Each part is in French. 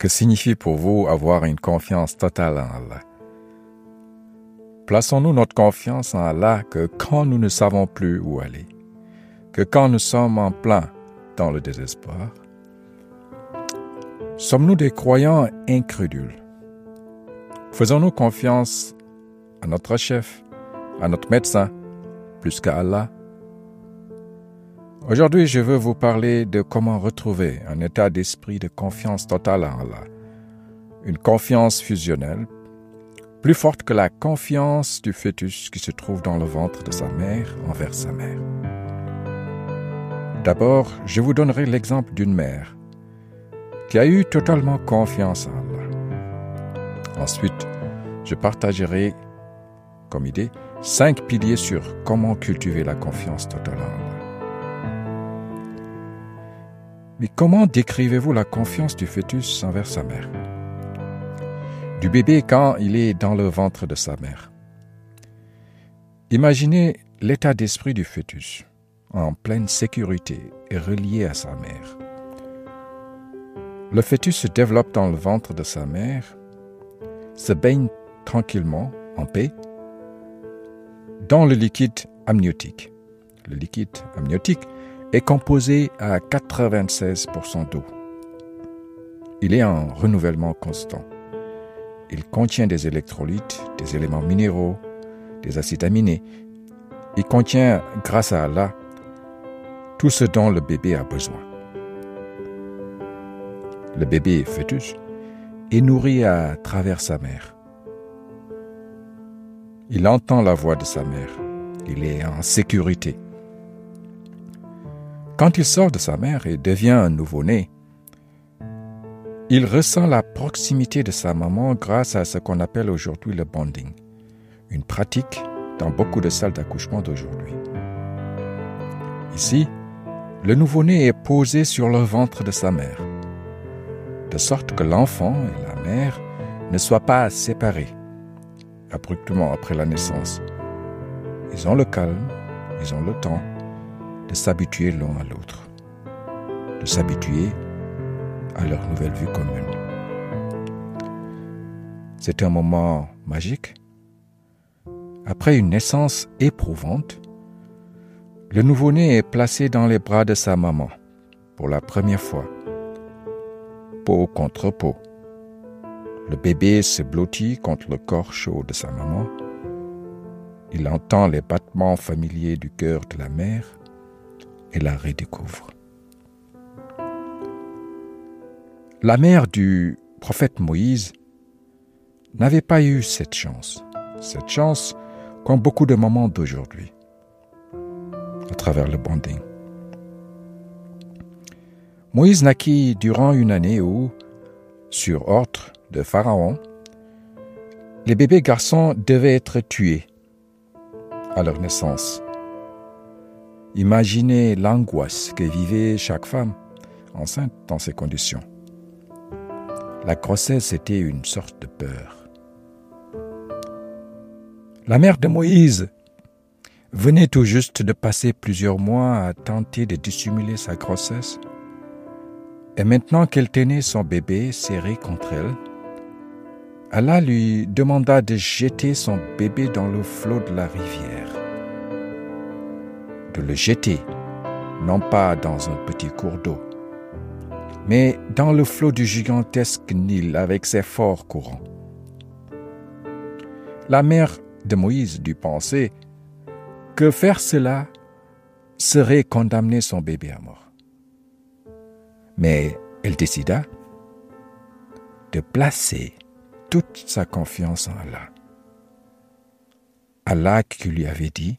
Que signifie pour vous avoir une confiance totale en Allah. Plaçons-nous notre confiance en Allah que quand nous ne savons plus où aller, que quand nous sommes en plein dans le désespoir. Sommes-nous des croyants incrédules? Faisons-nous confiance à notre chef, à notre médecin, plus qu'à Allah? Aujourd'hui, je veux vous parler de comment retrouver un état d'esprit de confiance totale en Allah, une confiance fusionnelle, plus forte que la confiance du fœtus qui se trouve dans le ventre de sa mère envers sa mère. D'abord, je vous donnerai l'exemple d'une mère qui a eu totalement confiance en Allah. Ensuite, je partagerai, comme idée, cinq piliers sur comment cultiver la confiance totale en Allah. Mais comment décrivez-vous la confiance du fœtus envers sa mère? Du bébé quand il est dans le ventre de sa mère. Imaginez l'état d'esprit du fœtus, en pleine sécurité et relié à sa mère. Le fœtus se développe dans le ventre de sa mère, se baigne tranquillement, en paix, dans le liquide amniotique. Le liquide amniotique est composé à 96% d'eau. Il est en renouvellement constant. Il contient des électrolytes, des éléments minéraux, des acides aminés. Il contient, grâce à Allah, tout ce dont le bébé a besoin. Le bébé fœtus est nourri à travers sa mère. Il entend la voix de sa mère. Il est en sécurité. Quand il sort de sa mère et devient un nouveau-né, il ressent la proximité de sa maman grâce à ce qu'on appelle aujourd'hui le bonding, une pratique dans beaucoup de salles d'accouchement d'aujourd'hui. Ici, le nouveau-né est posé sur le ventre de sa mère, de sorte que l'enfant et la mère ne soient pas séparés abruptement après la naissance. Ils ont le calme, ils ont le temps de s'habituer l'un à l'autre, de s'habituer à leur nouvelle vie commune. C'est un moment magique. Après une naissance éprouvante, le nouveau-né est placé dans les bras de sa maman pour la première fois, peau contre peau. Le bébé se blottit contre le corps chaud de sa maman. Il entend les battements familiers du cœur de la mère et la redécouvre. La mère du prophète Moïse n'avait pas eu cette chance, cette chance qu'ont beaucoup de mamans d'aujourd'hui, à travers le bonding. Moïse naquit durant une année où, sur ordre de Pharaon, les bébés garçons devaient être tués à leur naissance Imaginez l'angoisse que vivait chaque femme enceinte dans ces conditions. La grossesse était une sorte de peur. La mère de Moïse venait tout juste de passer plusieurs mois à tenter de dissimuler sa grossesse. Et maintenant qu'elle tenait son bébé serré contre elle, Allah lui demanda de jeter son bébé dans le flot de la rivière de le jeter, non pas dans un petit cours d'eau, mais dans le flot du gigantesque Nil avec ses forts courants. La mère de Moïse dut penser que faire cela serait condamner son bébé à mort. Mais elle décida de placer toute sa confiance en Allah. Allah qui lui avait dit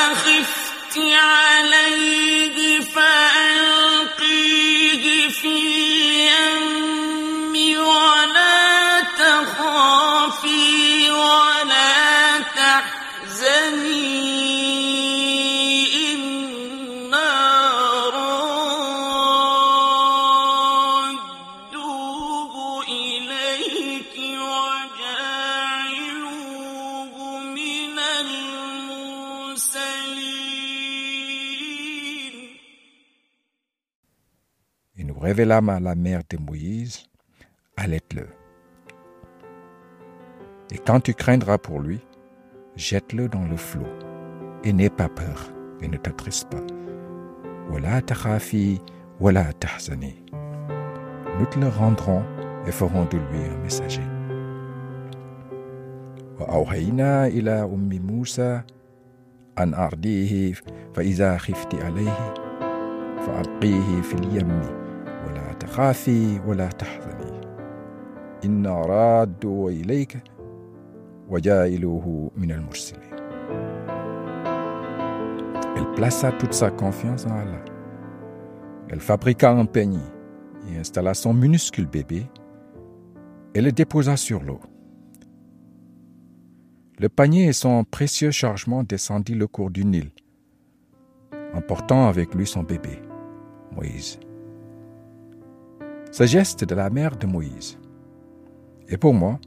révélâmes à la mère de Moïse, allaite-le. Et quand tu craindras pour lui, jette-le dans le flot. Et n'aie pas peur, et ne t'attriste pas. Wala takhafi, wala tahzani. Nous te le rendrons et ferons de lui un messager. وأوحينا إلى أم موسى أن أرضيه فإذا خفت عليه فألقيه في اليم ولا تخافي ولا تحزني إنا رادوا إليك وجائلوه من المرسلين Elle plaça toute sa confiance en Allah. Elle fabriqua un peigne et installa son minuscule bébé et le déposa sur l'eau. Le panier et son précieux chargement descendit le cours du Nil, emportant avec lui son bébé, Moïse. Ce geste de la mère de Moïse est pour moi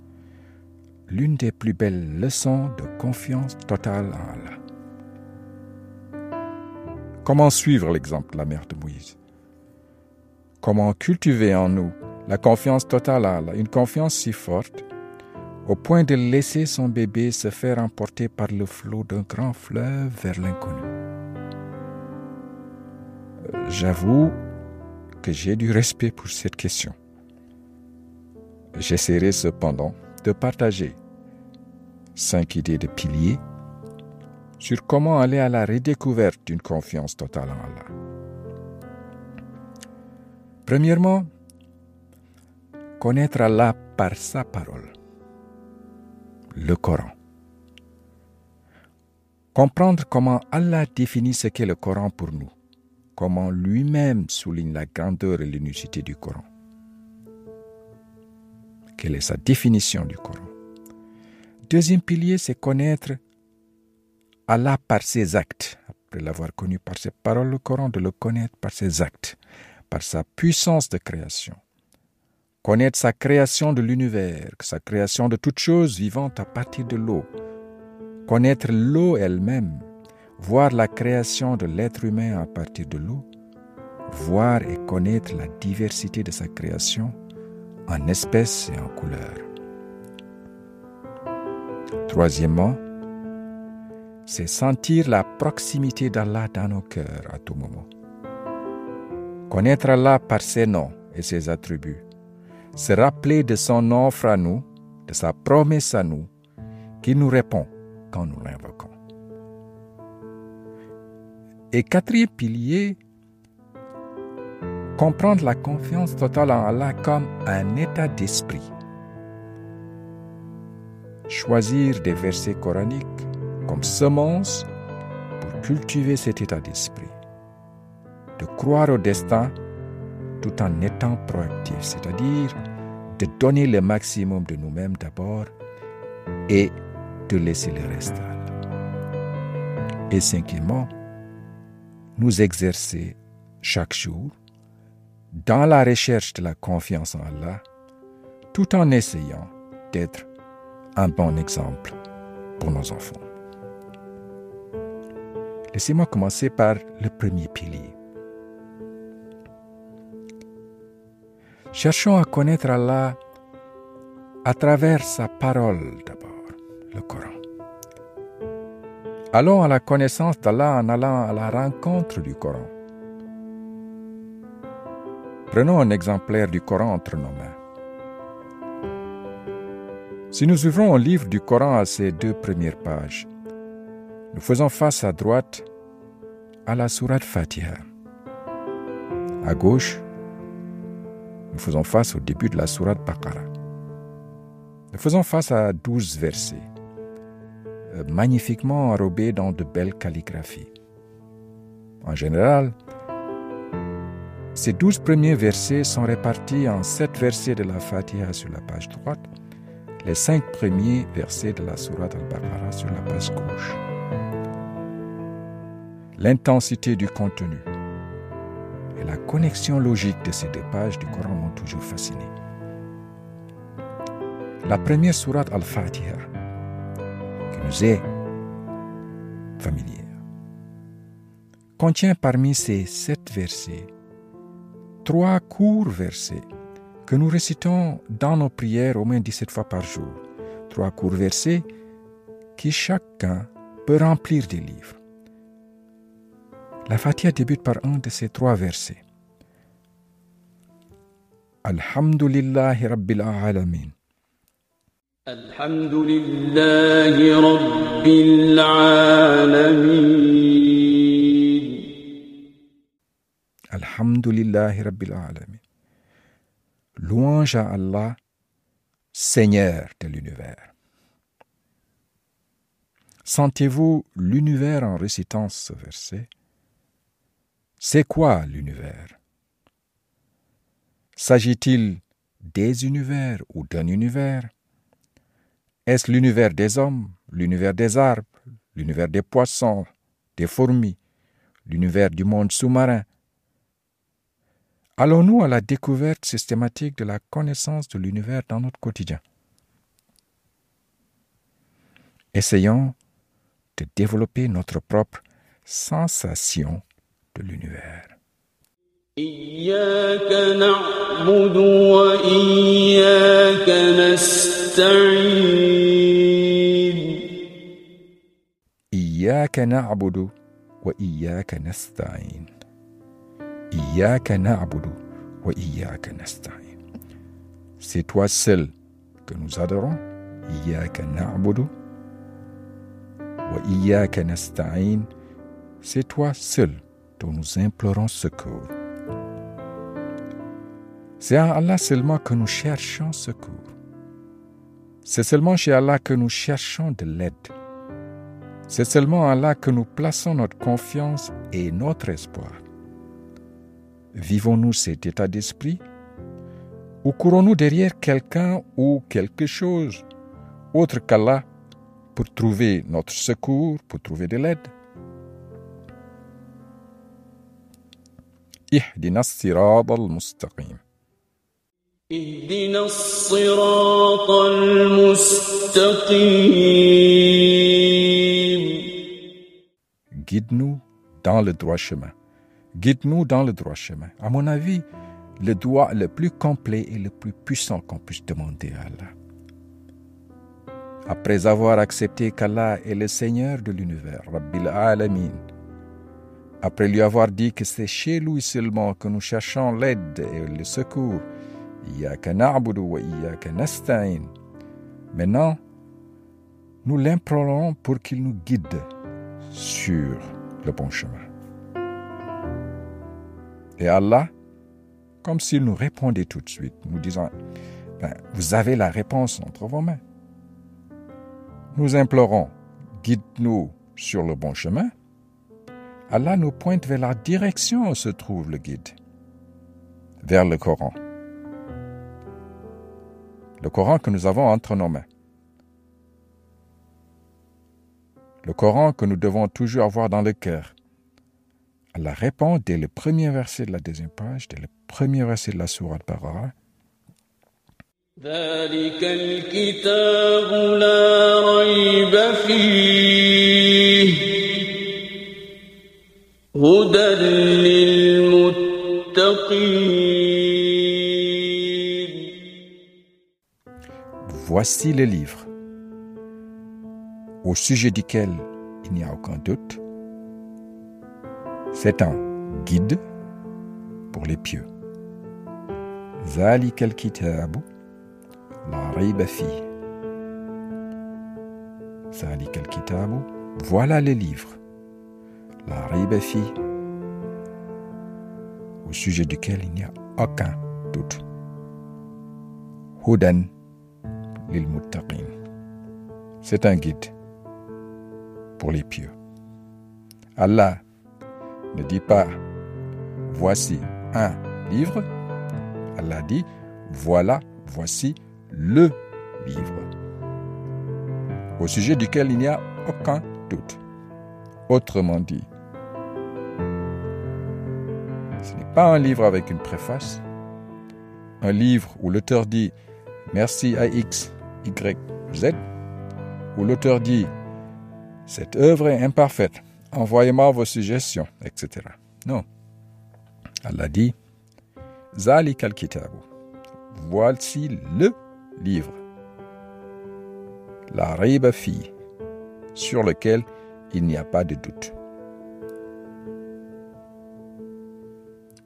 l'une des plus belles leçons de confiance totale en Allah. Comment suivre l'exemple de la mère de Moïse? Comment cultiver en nous la confiance totale à Allah, une confiance si forte au point de laisser son bébé se faire emporter par le flot d'un grand fleuve vers l'inconnu. Euh, J'avoue j'ai du respect pour cette question. J'essaierai cependant de partager cinq idées de piliers sur comment aller à la redécouverte d'une confiance totale en Allah. Premièrement, connaître Allah par sa parole, le Coran. Comprendre comment Allah définit ce qu'est le Coran pour nous, comment lui-même souligne la grandeur et l'unicité du Coran. Quelle est sa définition du Coran? Deuxième pilier, c'est connaître Allah par ses actes. Après l'avoir connu par ses paroles, le Coran, de le connaître par ses actes, par sa puissance de création. Connaître sa création de l'univers, sa création de toutes choses vivantes à partir de l'eau. Connaître l'eau elle-même, voir la création de l'être humain à partir de l'eau. Voir et connaître la diversité de sa création en espèces et en couleurs. Troisièmement, c'est sentir la proximité d'Allah dans nos cœurs à tout moment. Connaître Allah par ses noms et ses attributs. Se rappeler de son offre à nous, de sa promesse à nous, qui nous répond quand nous l'invoquons. Et quatrième pilier, comprendre la confiance totale en Allah comme un état d'esprit. Choisir des versets coraniques comme semence pour cultiver cet état d'esprit. De croire au destin tout en étant proactif, c'est-à-dire de donner le maximum de nous-mêmes d'abord et de laisser le reste. Et cinquièmement, nous exercer chaque jour dans la recherche de la confiance en Allah, tout en essayant d'être un bon exemple pour nos enfants. Laissez-moi commencer par le premier pilier. Cherchons à connaître Allah à travers sa parole d'abord, le Coran. Allons à la connaissance d'Allah en allant à la rencontre du Coran. Prenons un exemplaire du Coran entre nos mains. Si nous ouvrons un livre du Coran à ses deux premières pages, nous faisons face à droite à la sourate Fatiha. À gauche, nous faisons face au début de la sourate Baqarah. Nous faisons face à douze versets. Magnifiquement enrobés dans de belles calligraphies. En général, ces douze premiers versets sont répartis en sept versets de la Fatiha sur la page droite, les cinq premiers versets de la Sourate al-Baqarah sur la page gauche. L'intensité du contenu et la connexion logique de ces deux pages du Coran m'ont toujours fasciné. La première Sourate al-Fatiha, nous est familière, contient parmi ces sept versets trois courts versets que nous récitons dans nos prières au moins 17 fois par jour. Trois courts versets qui chacun peut remplir des livres. La Fatiha débute par un de ces trois versets. Alhamdulillahi Rabbil Alamin. الحمد لله رب العالمين Alhamdulillahi Rabbil Alamin. Louange à Allah, Seigneur de l'univers. Sentez-vous l'univers en récitant ce verset C'est quoi l'univers S'agit-il des univers ou d'un univers Est-ce l'univers des hommes, l'univers des arbres, l'univers des poissons, des fourmis, l'univers du monde sous-marin? Allons-nous à la découverte systématique de la connaissance de l'univers dans notre quotidien? Essayons de développer notre propre sensation de l'univers. إياك نعبد وإياك نستعين. إياك نعبد وإياك نستعين. إياك نعبد وإياك نستعين. C'est toi seul que nous adorons. إياك نعبد وإياك نستعين. C'est toi seul dont nous implorons secours. C'est à Allah seulement que nous cherchons secours. C'est seulement chez Allah que nous cherchons de l'aide. C'est seulement à Allah que nous plaçons notre confiance et notre espoir. Vivons-nous cet état d'esprit Ou courons-nous derrière quelqu'un ou quelque chose autre qu'Allah pour trouver notre secours, pour trouver de l'aide? اهدنا الصراط المستقيم Guide-nous dans le droit chemin. Guide-nous dans le droit chemin. À mon avis, le droit le plus complet et le plus puissant qu'on puisse demander à Allah. Après avoir accepté qu'Allah est le Seigneur de l'univers, Rabbil Alamin, après lui avoir dit que c'est chez lui seulement que nous cherchons l'aide et le secours, Iyaka na'budu wa iyaka nasta'in. Maintenant, nous l'implorons pour qu'il nous guide sur le bon chemin. Et Allah, comme s'il nous répondait tout de suite, nous disant, ben, vous avez la réponse entre vos mains. Nous implorons, guide-nous sur le bon chemin. Allah nous pointe vers la direction où se trouve le guide, vers le Coran. Le Coran que nous avons entre nos mains. Le Coran que nous devons toujours avoir dans le cœur. Allah répond dès le premier verset de la deuxième page, dès le premier verset de la sourate Baqarah. Voici le livre au sujet duquel il n'y a aucun doute. C'est un guide pour les pieux. ذلك الكتاب لا ريب فيه. ذلك الكتاب Voilà le livre. La ريب فيه au sujet duquel il n'y a aucun doute. Hudan lil muttaqin. C'est un guide pour les pieux. Allah ne dit pas voici un livre, Allah dit voilà, voici le livre, au sujet duquel il n'y a aucun doute. Autrement dit, ce n'est pas un livre avec une préface, un livre où l'auteur dit merci à X, Y, Z, où l'auteur dit cette œuvre est imparfaite, envoyez-moi vos suggestions, etc. Non. Allah dit Zalik al-kitabu. Voici le livre. La riba fi, sur lequel il n'y a pas de doute.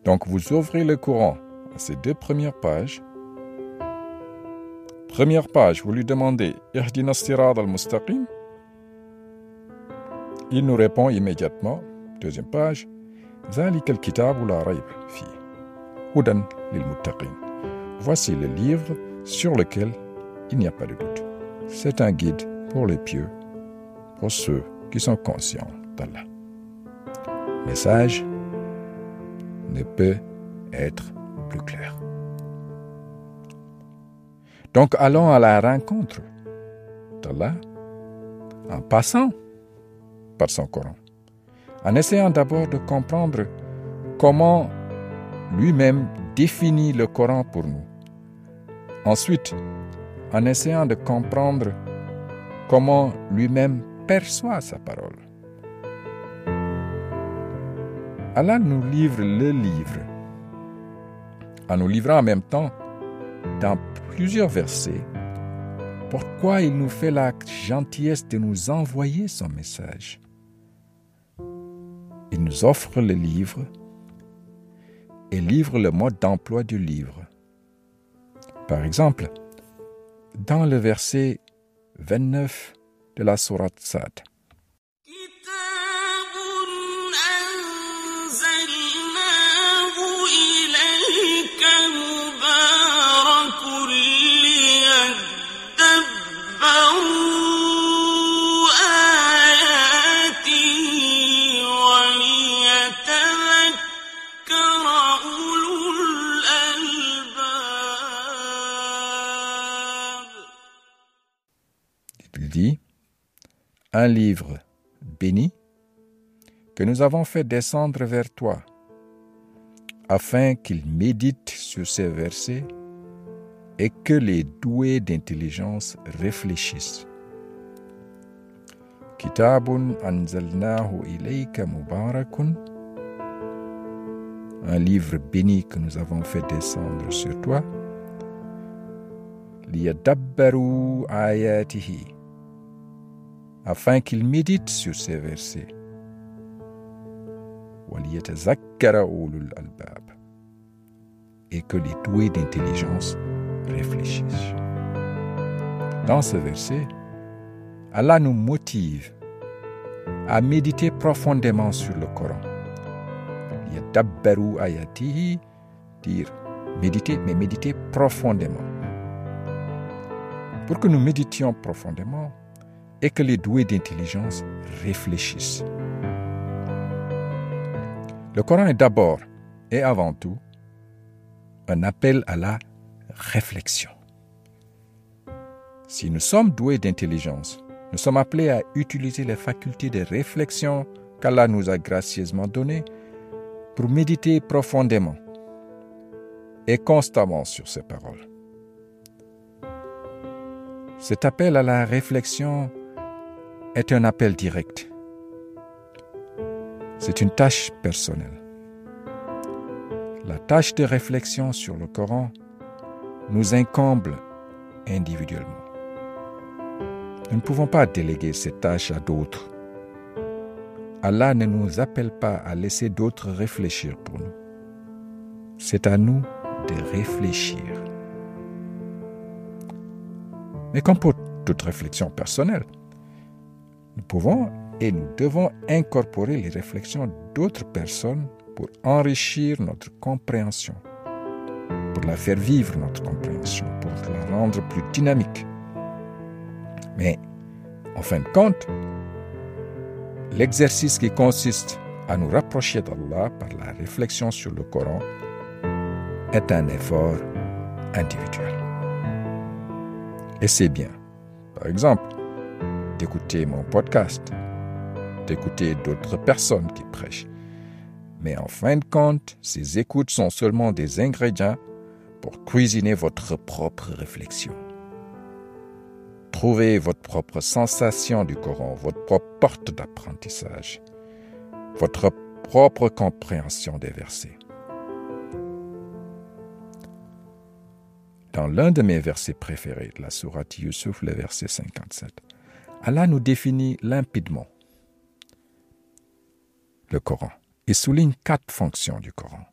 Donc vous ouvrez le Coran à ces deux premières pages. Première page, vous lui demandez sirad al-mustaqim? Il nous répond immédiatement. Deuxième page. Voici le livre sur lequel il n'y a pas de doute. C'est un guide pour les pieux, pour ceux qui sont conscients d'Allah. Message ne peut être plus clair. Donc allons à la rencontre d'Allah en passant par son Coran, en essayant d'abord de comprendre comment lui-même définit le Coran pour nous. Ensuite, en essayant de comprendre comment lui-même perçoit sa parole. Allah nous livre le livre, en nous livrant en même temps, dans plusieurs versets, pourquoi il nous fait la gentillesse de nous envoyer son message? Il nous offre le livre et livre le mode d'emploi du livre. Par exemple, dans le verset 29 de la sourate Sad. Un livre béni que nous avons fait descendre vers toi, afin qu'il médite sur ces versets et que les doués d'intelligence réfléchissent. Kitabun anzalnahu ilayka mubarakun Un livre béni que nous avons fait descendre sur toi afin qu'ils méditent sur ces versets. Et que les doués d'intelligence réfléchissent. Dans ce verset, Allah nous motive à méditer profondément sur le Coran. Yadabbaru ayatihi, dire méditer, mais méditer profondément. Pour que nous méditions profondément, et que les doués d'intelligence réfléchissent. Le Coran est d'abord et avant tout un appel à la réflexion. Si nous sommes doués d'intelligence, nous sommes appelés à utiliser les facultés de réflexion qu'Allah nous a gracieusement données pour méditer profondément et constamment sur ces paroles. Cet appel à la réflexion est un appel direct. C'est une tâche personnelle. La tâche de réflexion sur le Coran nous incombe individuellement. Nous ne pouvons pas déléguer cette tâche à d'autres. Allah ne nous appelle pas à laisser d'autres réfléchir pour nous. C'est à nous de réfléchir. Mais comme pour toute réflexion personnelle, nous pouvons et nous devons incorporer les réflexions d'autres personnes pour enrichir notre compréhension, pour la faire vivre notre compréhension, pour la rendre plus dynamique. Mais, en fin de compte, l'exercice qui consiste à nous rapprocher d'Allah par la réflexion sur le Coran est un effort individuel. Et c'est bien, par exemple, d'écouter mon podcast, d'écouter d'autres personnes qui prêchent. Mais en fin de compte, ces écoutes sont seulement des ingrédients pour cuisiner votre propre réflexion. Trouvez votre propre sensation du Coran, votre propre porte d'apprentissage, votre propre compréhension des versets. Dans l'un de mes versets préférés la sourate Yusuf, le verset 57, Allah nous définit limpidement le Coran et souligne quatre fonctions du Coran.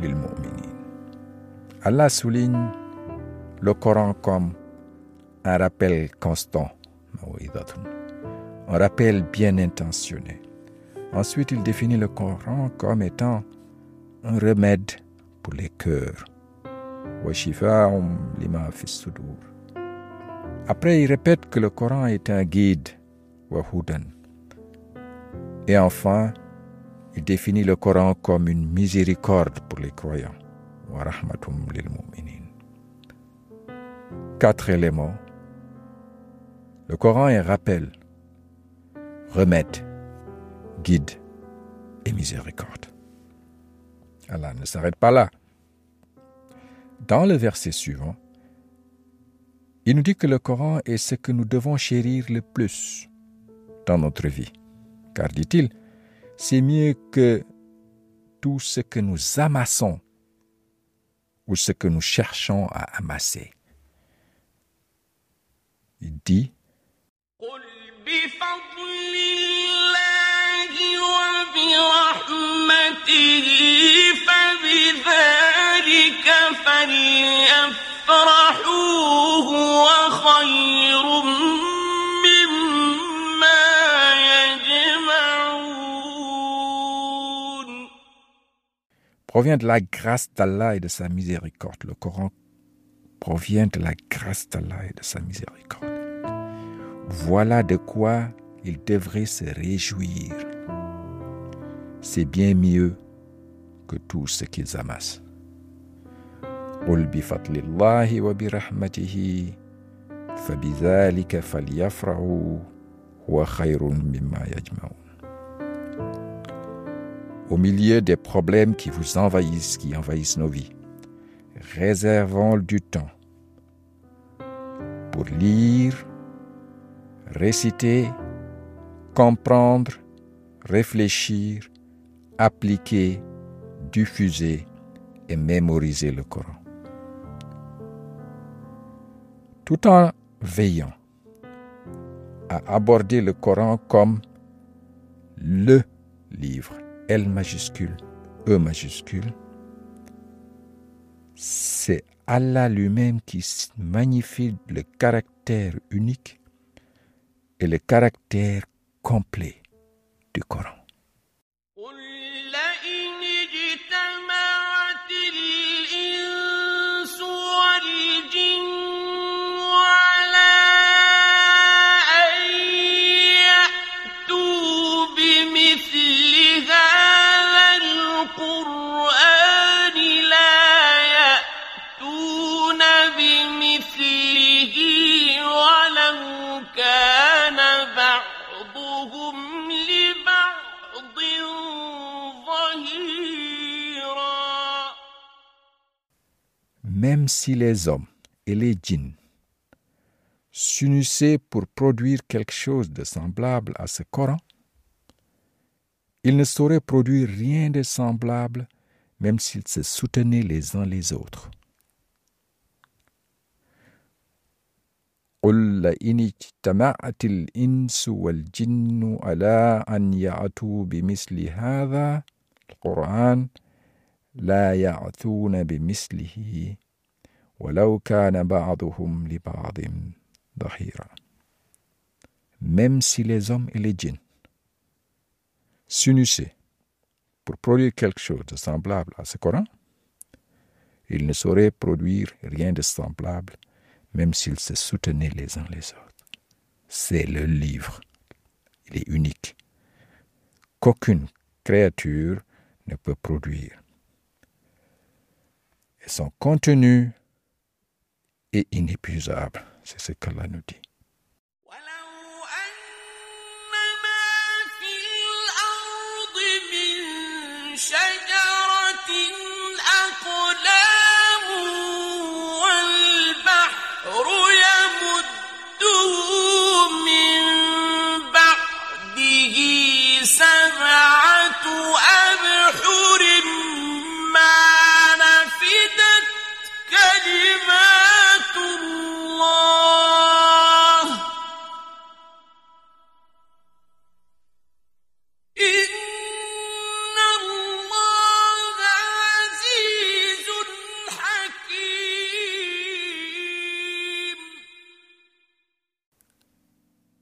للمؤمنين. Allah souligne le Coran comme un rappel constant, maw'idatun, un rappel bien intentionné. Ensuite, il définit le Coran comme étant un remède pour les cœurs. Wa shifa'un lima fi sudur. Après, il répète que le Coran est un guide, wa hudan. Et enfin, il définit le Coran comme une miséricorde pour les croyants. Quatre éléments. Le Coran est rappel, remède, guide et miséricorde. Allah ne s'arrête pas là. Dans le verset suivant, il nous dit que le Coran est ce que nous devons chérir le plus dans notre vie. Car, dit-il, c'est mieux que tout ce que nous amassons ou ce que nous cherchons à amasser. Il dit, قل بفضل الله وبرحمته فبذلك فليفرحوا هو خير provient de la grâce d'Allah et de sa miséricorde. Le Coran provient de la grâce d'Allah et de sa miséricorde. Voilà de quoi il devrait se réjouir. C'est bien mieux que tout ce qu'ils amassent. قل بفضل الله وبرحمته فبذلك فليفرحوا هو خير مما يجمعون au milieu des problèmes qui vous envahissent, qui envahissent nos vies. Réservons du temps pour lire, réciter, comprendre, réfléchir, appliquer, diffuser et mémoriser le Coran. Tout en veillant à aborder le Coran comme le livre L majuscule, E majuscule, c'est Allah lui-même qui magnifie le caractère unique et le caractère complet du Coran. même si les hommes et les djinns s'unissaient pour produire quelque chose de semblable à ce Coran, ils ne sauraient produire rien de semblable même s'ils se soutenaient les uns les autres. قل لئن اجتمعت الإنس والجن على أن يأتوا بمثل هذا القرآن لا يأتون بمثله Même si les hommes et les djinns s'unissaient pour produire quelque chose de semblable à ce Coran, ils ne sauraient produire rien de semblable, même s'ils se soutenaient les uns les autres. C'est le livre. Il est unique. Qu'aucune créature ne peut produire. Et son contenu est inépuisable. C'est ce qu'Allah nous dit. ولو أن ما في الأرض من شجرة أقلام والبحر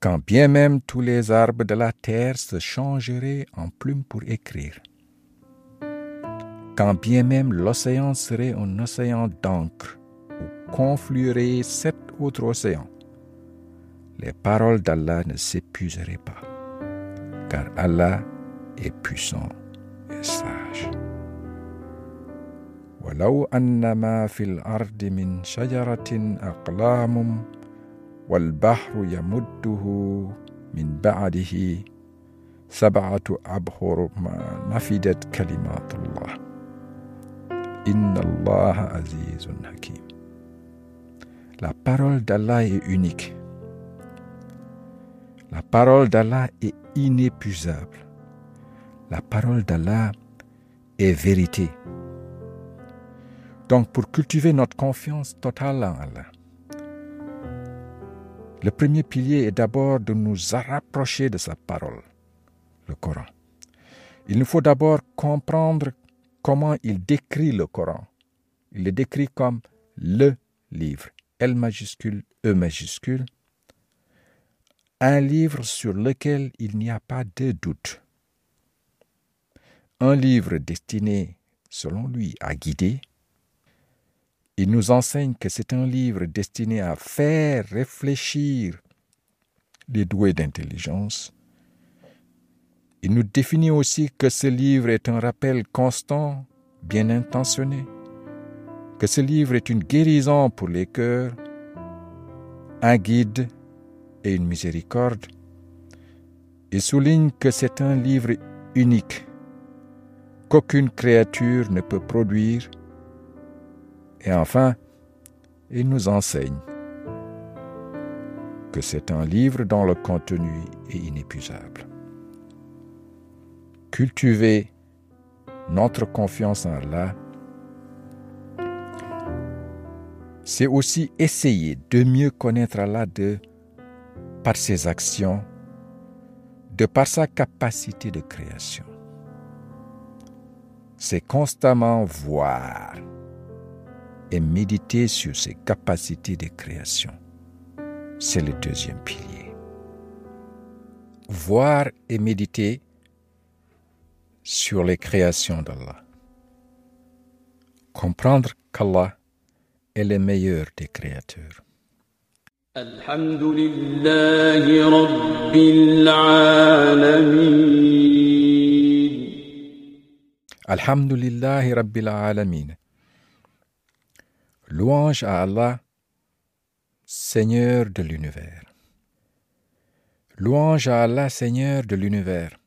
Quand bien même tous les arbres de la terre se changeraient en plumes pour écrire, quand bien même l'océan serait un océan d'encre où conflueraient sept autres océans, les paroles d'Allah ne s'épuiseraient pas, car Allah est puissant et sage. ولو أن ما في الأرض من شجرة أقلام والبحر يمده من بعده سبعة أبحر ما نفدت كلمات الله إن الله عزيز حكيم La parole d'Allah est unique. La parole d'Allah est inépuisable. La parole d'Allah est vérité. Donc pour cultiver notre confiance totale en Allah, le premier pilier est d'abord de nous rapprocher de sa parole, le Coran. Il nous faut d'abord comprendre comment il décrit le Coran. Il le décrit comme le livre, L majuscule, E majuscule, un livre sur lequel il n'y a pas de doute. Un livre destiné, selon lui, à guider. Il nous enseigne que c'est un livre destiné à faire réfléchir les doués d'intelligence. Il nous définit aussi que ce livre est un rappel constant, bien intentionné, que ce livre est une guérison pour les cœurs, un guide et une miséricorde. Il souligne que c'est un livre unique, qu'aucune créature ne peut produire. Et enfin, il nous enseigne que c'est un livre dont le contenu est inépuisable. Cultiver notre confiance en Allah, c'est aussi essayer de mieux connaître Allah par ses actions, de par sa capacité de création. C'est constamment voir et méditer sur ses capacités de création. C'est le deuxième pilier. Voir et méditer sur les créations d'Allah. Comprendre qu'Allah est le meilleur des créateurs. Rabbil Alamin. Louange à Allah, Seigneur de l'univers. Louange à Allah, Seigneur de l'univers.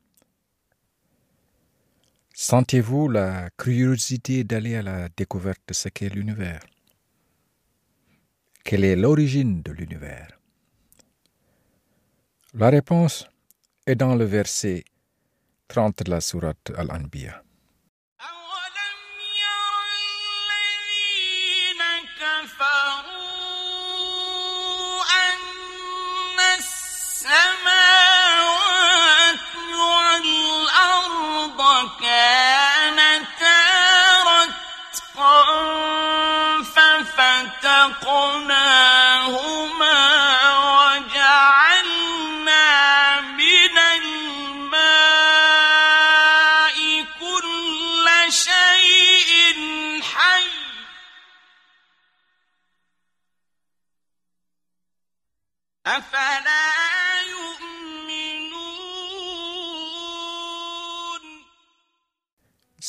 Sentez-vous la curiosité d'aller à la découverte de ce qu'est l'univers? Quelle est l'origine de l'univers? La réponse est dans le verset 30 de la sourate Al-Anbiya. الأرض كانتا رتقا ففتقنا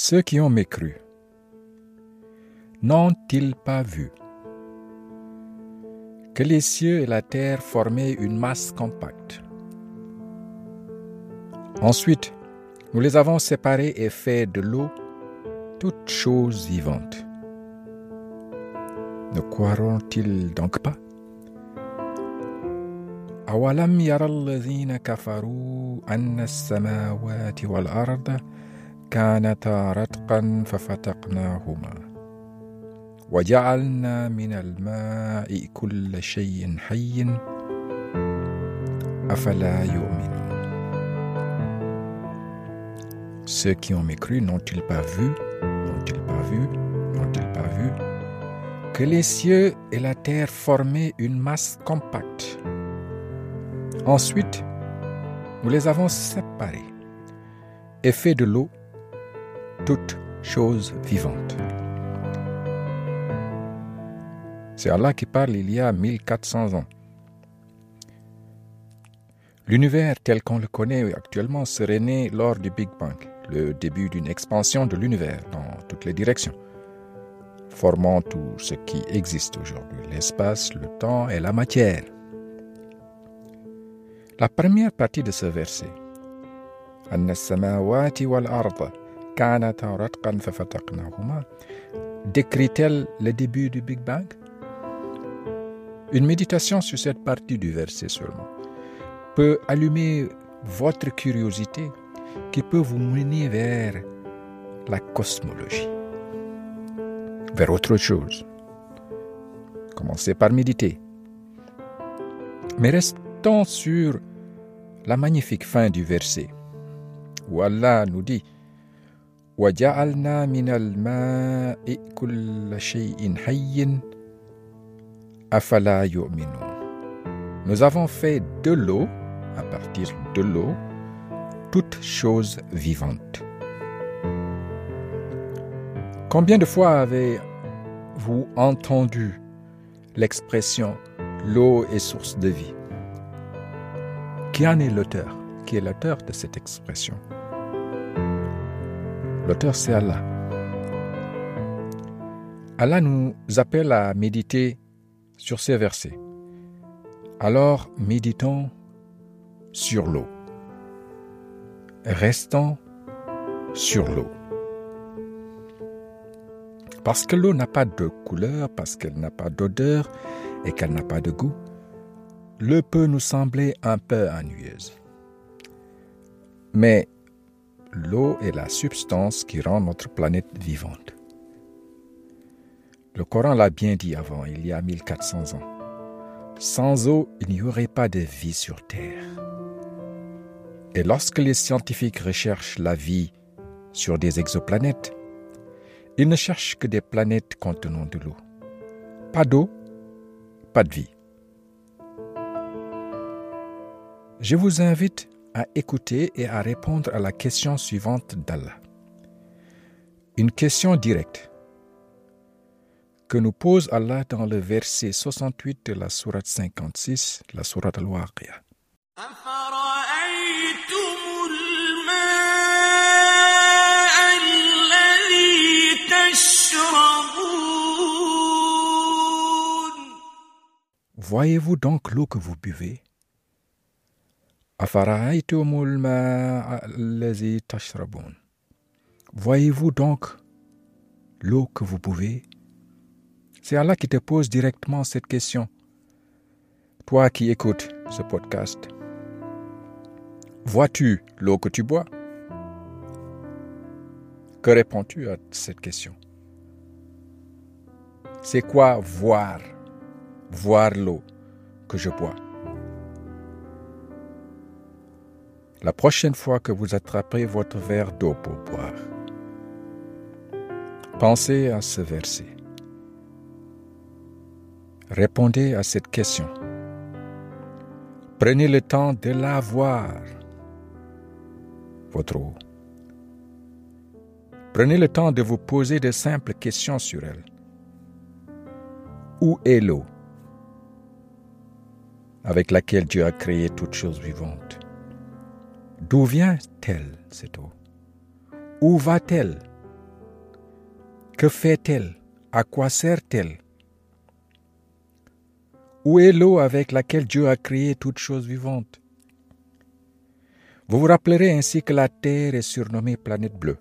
Ceux qui ont mécru, n'ont-ils pas vu que les cieux et la terre formaient une masse compacte Ensuite, nous les avons séparés et fait de l'eau toutes choses vivantes. Ne croiront-ils donc pas أولم يرى الذين كفروا أن السماوات والأرض كانتا رتقا ففتقناهما وجعلنا من الماء كل شيء حي أفلا يؤمنون Ceux qui ont mécru n'ont-ils pas vu, n'ont-ils pas vu, n'ont-ils pas vu que les cieux et la terre formaient une masse compacte Ensuite, nous les avons séparés et fait de l'eau toute chose vivante. C'est Allah qui parle il y a 1400 ans. L'univers tel qu'on le connaît actuellement serait né lors du Big Bang, le début d'une expansion de l'univers dans toutes les directions, formant tout ce qui existe aujourd'hui, l'espace, le temps et la matière. La première partie de ce verset, كانتا رتقا ففتقناهما, décrit-elle le début du Big Bang Une méditation sur cette partie du verset seulement peut allumer votre curiosité qui peut vous mener vers la cosmologie, vers autre chose. Commencez par méditer. Mais restons sur la magnifique fin du verset où Allah nous dit وجعلنا من الماء كل شيء حي أفلا يؤمنون Nous avons fait de l'eau, à partir de l'eau, toutes choses vivantes. Combien de fois avez-vous entendu l'expression l'eau est source de vie Qui en est l'auteur Qui est l'auteur de cette expression L'auteur, c'est Allah. Allah nous appelle à méditer sur ces versets. Alors méditons sur l'eau. Restons sur l'eau. Parce que l'eau n'a pas de couleur, parce qu'elle n'a pas d'odeur et qu'elle n'a pas de goût, l'eau peut nous sembler un peu ennuyeuse. Mais l'eau est la substance qui rend notre planète vivante. Le Coran l'a bien dit avant, il y a 1400 ans. Sans eau, il n'y aurait pas de vie sur Terre. Et lorsque les scientifiques recherchent la vie sur des exoplanètes, ils ne cherchent que des planètes contenant de l'eau. Pas d'eau, pas de vie. Je vous invite à écouter et à répondre à la question suivante d'Allah. Une question directe que nous pose Allah dans le verset 68 de la sourate 56, la sourate Al-Waqiya. Voyez-vous donc l'eau que vous buvez? Voyez-vous donc l'eau que vous buvez? C'est Allah qui te pose directement cette question. Toi qui écoutes ce podcast, vois-tu l'eau que tu bois? Que réponds-tu à cette question? C'est quoi voir? Voir l'eau que je bois La prochaine fois que vous attrapez votre verre d'eau pour boire, pensez à ce verset. Répondez à cette question. Prenez le temps de la voir, votre eau. Prenez le temps de vous poser de simples questions sur elle. Où est l'eau avec laquelle Dieu a créé toutes choses vivantes? D'où vient-elle cette eau? Où va-t-elle? Que fait-elle? À quoi sert-elle? Où est l'eau avec laquelle Dieu a créé toutes choses vivantes? Vous vous rappellerez ainsi que la Terre est surnommée planète bleue.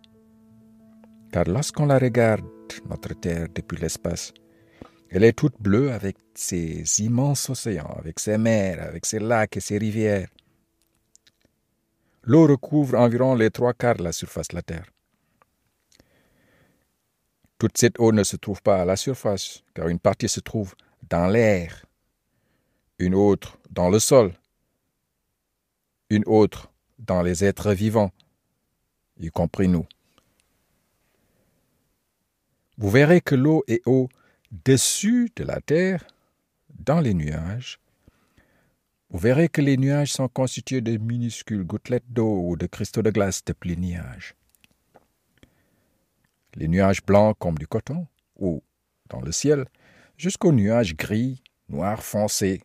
Car lorsqu'on la regarde, notre Terre, depuis l'espace, elle est toute bleue avec ses immenses océans, avec ses mers, avec ses lacs et ses rivières. L'eau recouvre environ les trois quarts de la surface de la Terre. Toute cette eau ne se trouve pas à la surface, car une partie se trouve dans l'air, une autre dans le sol, une autre dans les êtres vivants, y compris nous. Vous verrez que l'eau est au-dessus de la terre, dans les nuages. Vous verrez que les nuages sont constitués de minuscules gouttelettes d'eau ou de cristaux de glace de pléniage. Les nuages blancs comme du coton, ou dans le ciel, jusqu'aux nuages gris, noirs foncés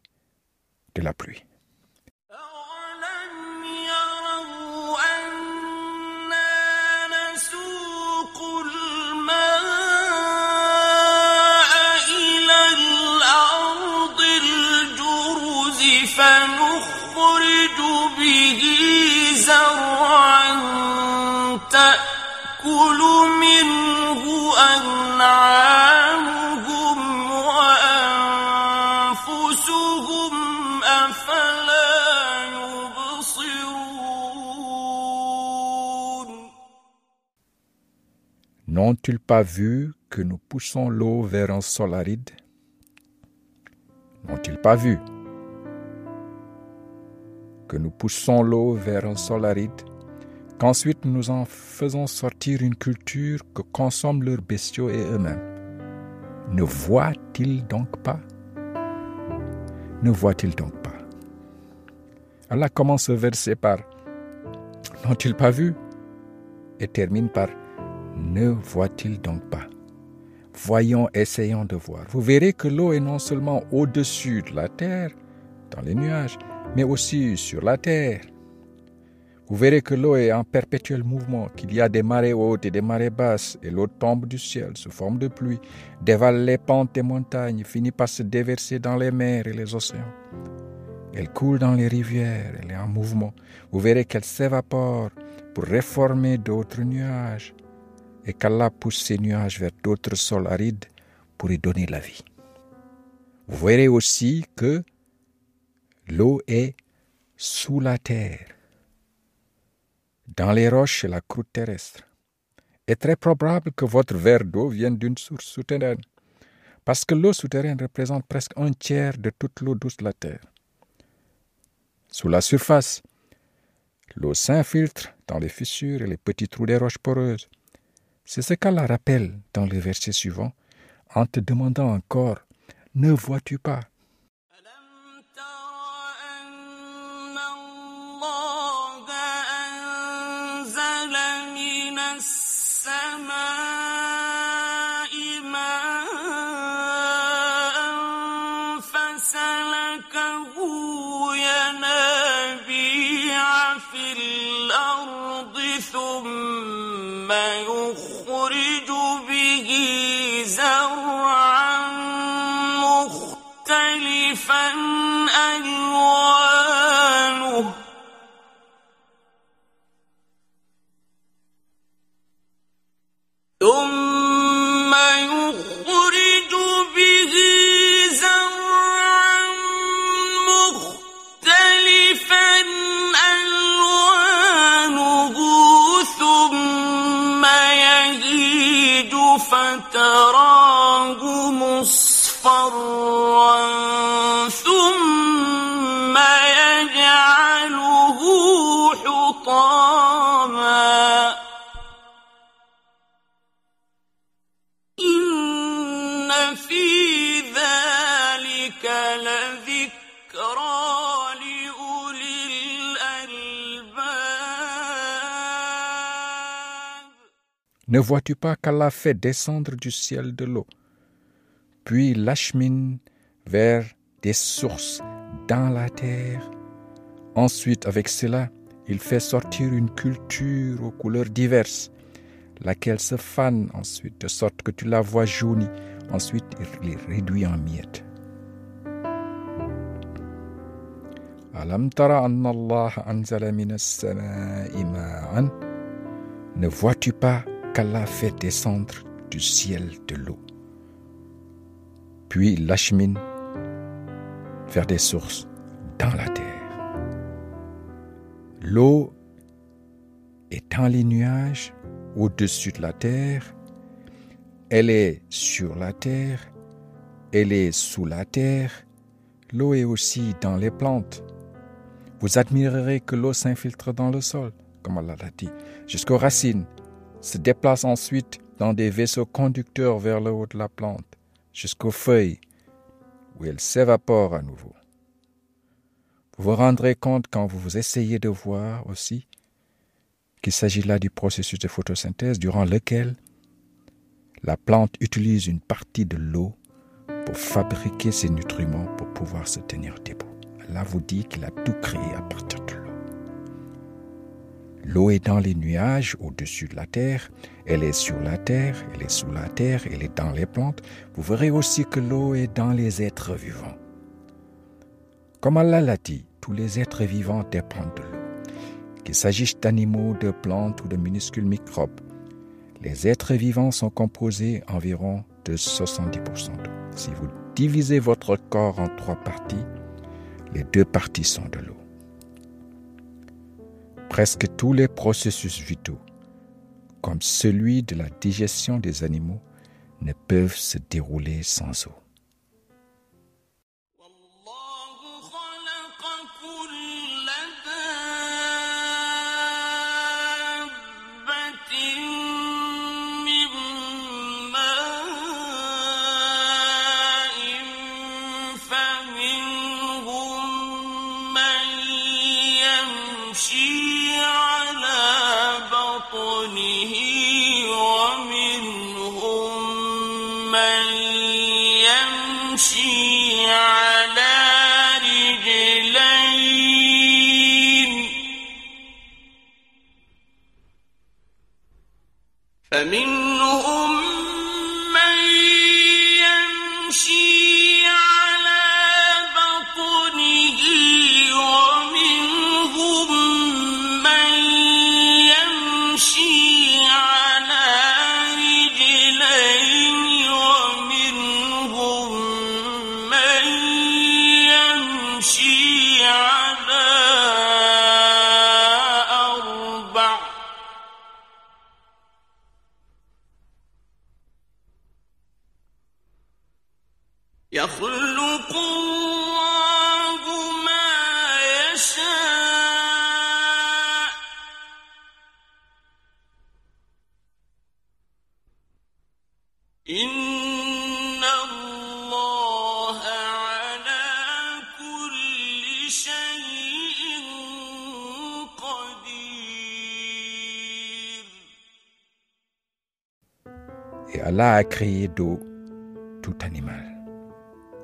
de la pluie. N'ont-ils pas vu que nous poussons l'eau vers un sol aride N'ont-ils pas vu que nous poussons l'eau vers un sol aride, qu'ensuite nous en faisons sortir une culture que consomment leurs bestiaux et eux-mêmes? Ne voient-ils donc pas? Ne voient-ils donc pas? Allah commence ce verset par N'ont-ils pas vu et termine par ne voit-il donc pas? Voyons, essayons de voir. Vous verrez que l'eau est non seulement au-dessus de la terre, dans les nuages, mais aussi sur la terre. Vous verrez que l'eau est en perpétuel mouvement, qu'il y a des marées hautes et des marées basses, et l'eau tombe du ciel sous forme de pluie, dévale les pentes des montagnes, finit par se déverser dans les mers et les océans. Elle coule dans les rivières, elle est en mouvement. Vous verrez qu'elle s'évapore pour réformer d'autres nuages et qu'Allah pousse ces nuages vers d'autres sols arides pour y donner la vie. Vous verrez aussi que l'eau est sous la terre, dans les roches et la croûte terrestre. est très probable que votre verre d'eau vienne d'une source souterraine, parce que l'eau souterraine représente presque un tiers de toute l'eau douce de la terre. Sous la surface, l'eau s'infiltre dans les fissures et les petits trous des roches poreuses. C'est ce qu'Allah rappelle dans le verset suivant en te demandant encore Ne vois-tu pas أَلَمْ تَرَ أَنَّ اللَّهَ أَنزَلَ مِنَ السَّمَاءِ ترى Ne vois-tu pas qu'Allah fait descendre du ciel de l'eau, puis l'achemine vers des sources dans la terre? Ensuite, avec cela, il fait sortir une culture aux couleurs diverses, laquelle se fane ensuite, de sorte que tu la vois jaunie. Ensuite, il les réduit en miettes. Ne vois-tu pas qu'Allah fait descendre du ciel de l'eau Puis il l'achemine vers des sources dans la terre. L'eau est dans les nuages au-dessus de la terre, elle est sur la terre, elle est sous la terre, l'eau est aussi dans les plantes. Vous admirerez que l'eau s'infiltre dans le sol, comme Allah l'a dit, jusqu'aux racines, se déplace ensuite dans des vaisseaux conducteurs vers le haut de la plante, jusqu'aux feuilles, où elle s'évapore à nouveau. Vous vous rendrez compte quand vous essayez de voir aussi qu'il s'agit là du processus de photosynthèse durant lequel la plante utilise une partie de l'eau pour fabriquer ses nutriments pour pouvoir se tenir debout. Allah vous dit qu'il a tout créé à partir de l'eau. L'eau est dans les nuages au-dessus de la terre, elle est sur la terre, elle est sous la terre, elle est dans les plantes. Vous verrez aussi que l'eau est dans les êtres vivants. Comme Allah l'a dit, tous les êtres vivants dépendent de l'eau. Qu'il s'agisse d'animaux, de plantes ou de minuscules microbes, les êtres vivants sont composés environ de 70% d'eau. Si vous divisez votre corps en trois parties, les deux parties sont de l'eau. Presque tous les processus vitaux, comme celui de la digestion des animaux, ne peuvent se dérouler sans eau. A créé d'eau tout animal,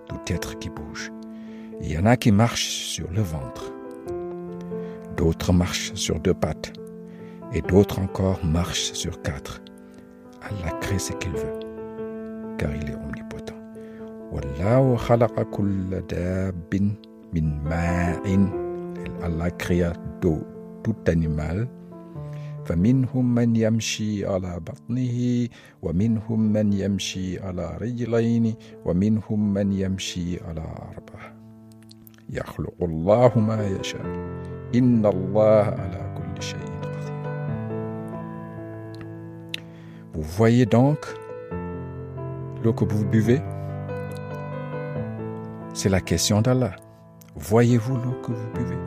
tout être qui bouge. Il y en a qui marchent sur le ventre, d'autres marchent sur deux pattes, et d'autres encore marchent sur quatre. Allah crée ce qu'il veut, car il est omnipotent. Allah créa d'eau tout animal فمنهم من يمشي على بطنه ومنهم من يمشي على رجلين ومنهم من يمشي على أربع يخلق الله ما يشاء. إن الله على كل شيء قدير. Vous voyez donc l'eau que vous buvez? C'est la question d'Allah. Voyez-vous l'eau que vous buvez?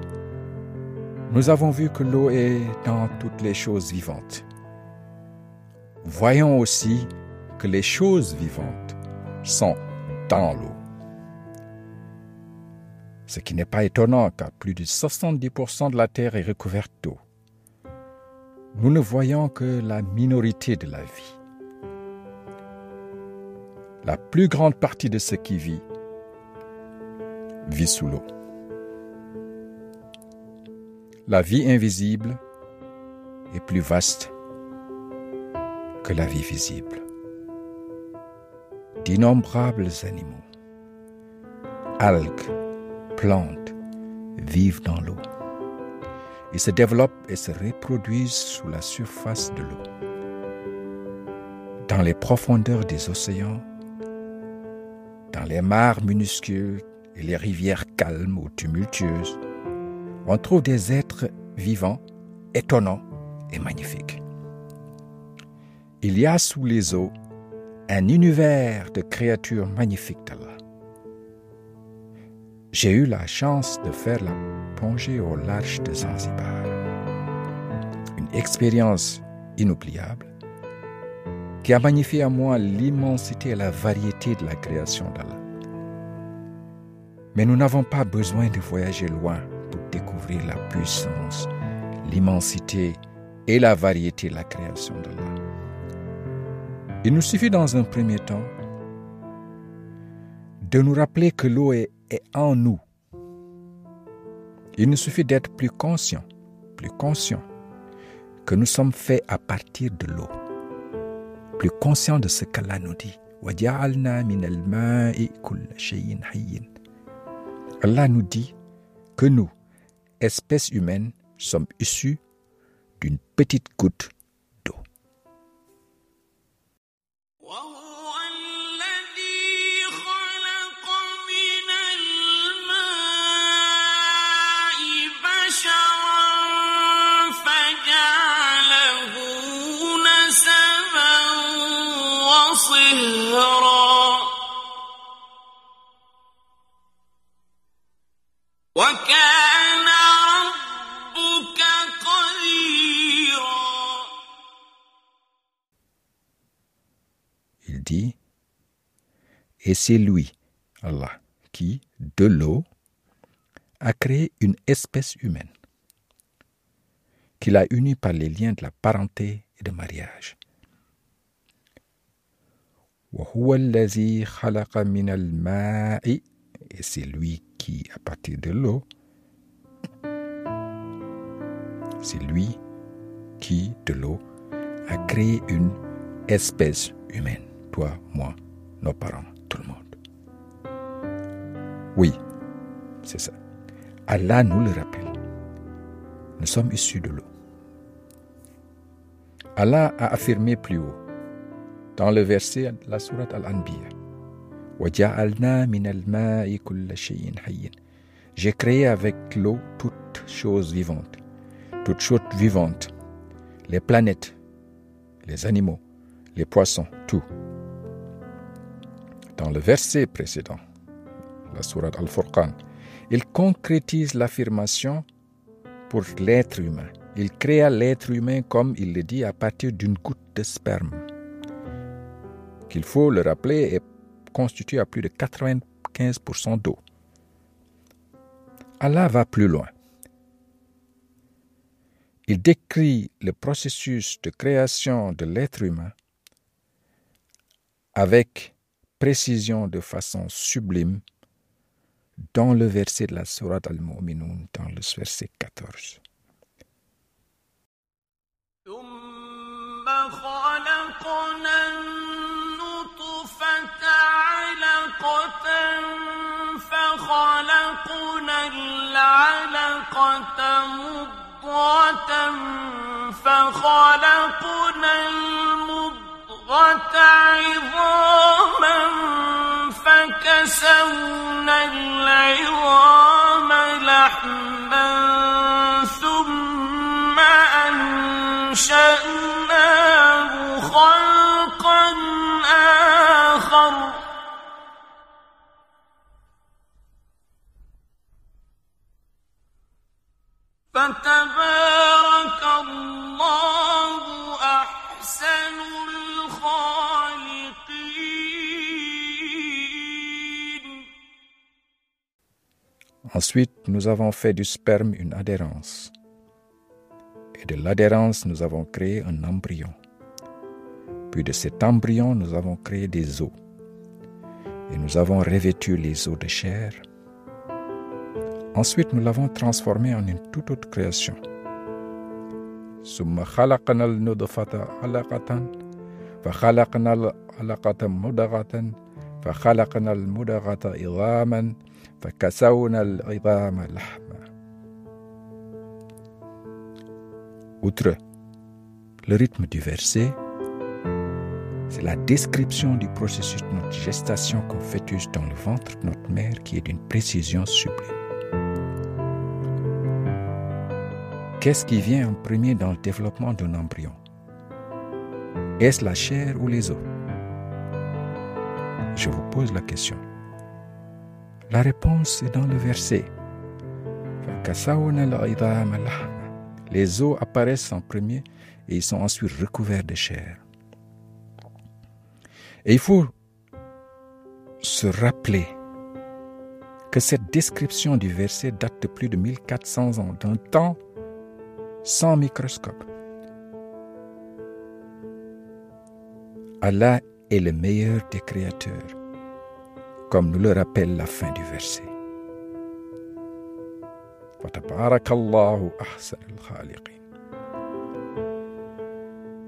Nous avons vu que l'eau est dans toutes les choses vivantes. Voyons aussi que les choses vivantes sont dans l'eau. Ce qui n'est pas étonnant car plus de 70% de la Terre est recouverte d'eau. Nous ne voyons que la minorité de la vie. La plus grande partie de ce qui vit vit sous l'eau. La vie invisible est plus vaste que la vie visible. D'innombrables animaux, algues, plantes vivent dans l'eau. Ils se développent et se reproduisent sous la surface de l'eau. Dans les profondeurs des océans, dans les mares minuscules et les rivières calmes ou tumultueuses, on trouve des êtres vivants, étonnants et magnifiques. Il y a sous les eaux un univers de créatures magnifiques d'Allah. J'ai eu la chance de faire la plongée au large de Zanzibar. Une expérience inoubliable qui a magnifié à moi l'immensité et la variété de la création d'Allah. Mais nous n'avons pas besoin de voyager loin découvrir la puissance, l'immensité et la variété de la création de l'art. Il nous suffit dans un premier temps de nous rappeler que l'eau est, est en nous. Il nous suffit d'être plus conscient, plus conscient que nous sommes faits à partir de l'eau, plus conscient de ce qu'Allah nous dit. Allah nous dit que nous, espèces humaines, sommes issus d'une petite goutte d'eau. وهو dit, Et c'est lui, Allah, qui, de l'eau, a créé une espèce humaine, qu'il a unie par les liens de la parenté et de mariage. Et c'est lui qui, à partir de l'eau, c'est lui qui, de l'eau, a créé une espèce humaine toi, moi, nos parents, tout le monde. Oui, c'est ça. Allah nous le rappelle. Nous sommes issus de l'eau. Allah a affirmé plus haut, dans le verset de la sourate Al-Anbiya, J'ai créé avec l'eau toute chose vivante, toute chose vivante, les planètes, les animaux, les poissons, tout. Dans le verset précédent, la sourate Al-Furqan, il concrétise l'affirmation pour l'être humain. Il créa l'être humain, comme il le dit, à partir d'une goutte de sperme, qu'il faut le rappeler est constitué à plus de 95% d'eau. Allah va plus loin. Il décrit le processus de création de l'être humain avec précision de façon sublime dans le verset de la Sourate Al-Mu'minun, dans le verset 14. ثم خلقنا النطفة علقة فخلقنا العلقة مضغة فخلقنا المضغة عظاما فكسونا العظام لحما ثم أنشأناه خلقا آخر. فتبارك الله أحسن الخالقين Ensuite, nous avons fait du sperme une adhérence. Et de l'adhérence, nous avons créé un embryon. Puis de cet embryon, nous avons créé des os. Et nous avons revêtu les os de chair. Ensuite, nous l'avons transformé en une toute autre création. ثم خلقنا النطفة علقة فخلقنا العلقة مضغة فخلقنا المضغة عظاما فكسونا العظام لحما Outre le rythme du verset, c'est la description du processus de notre gestation qu'on fœtus dans le ventre de notre mère qui est d'une précision sublime. Qu'est-ce qui vient en premier dans le développement d'un embryon? Est-ce la chair ou les os? Je vous pose la question. La réponse est dans le verset. Les os apparaissent en premier et ils sont ensuite recouverts de chair. Et il faut se rappeler que cette description du verset date de plus de 1400 ans, d'un temps sans microscope. Allah est le meilleur des créateurs, comme nous le rappelle la fin du verset.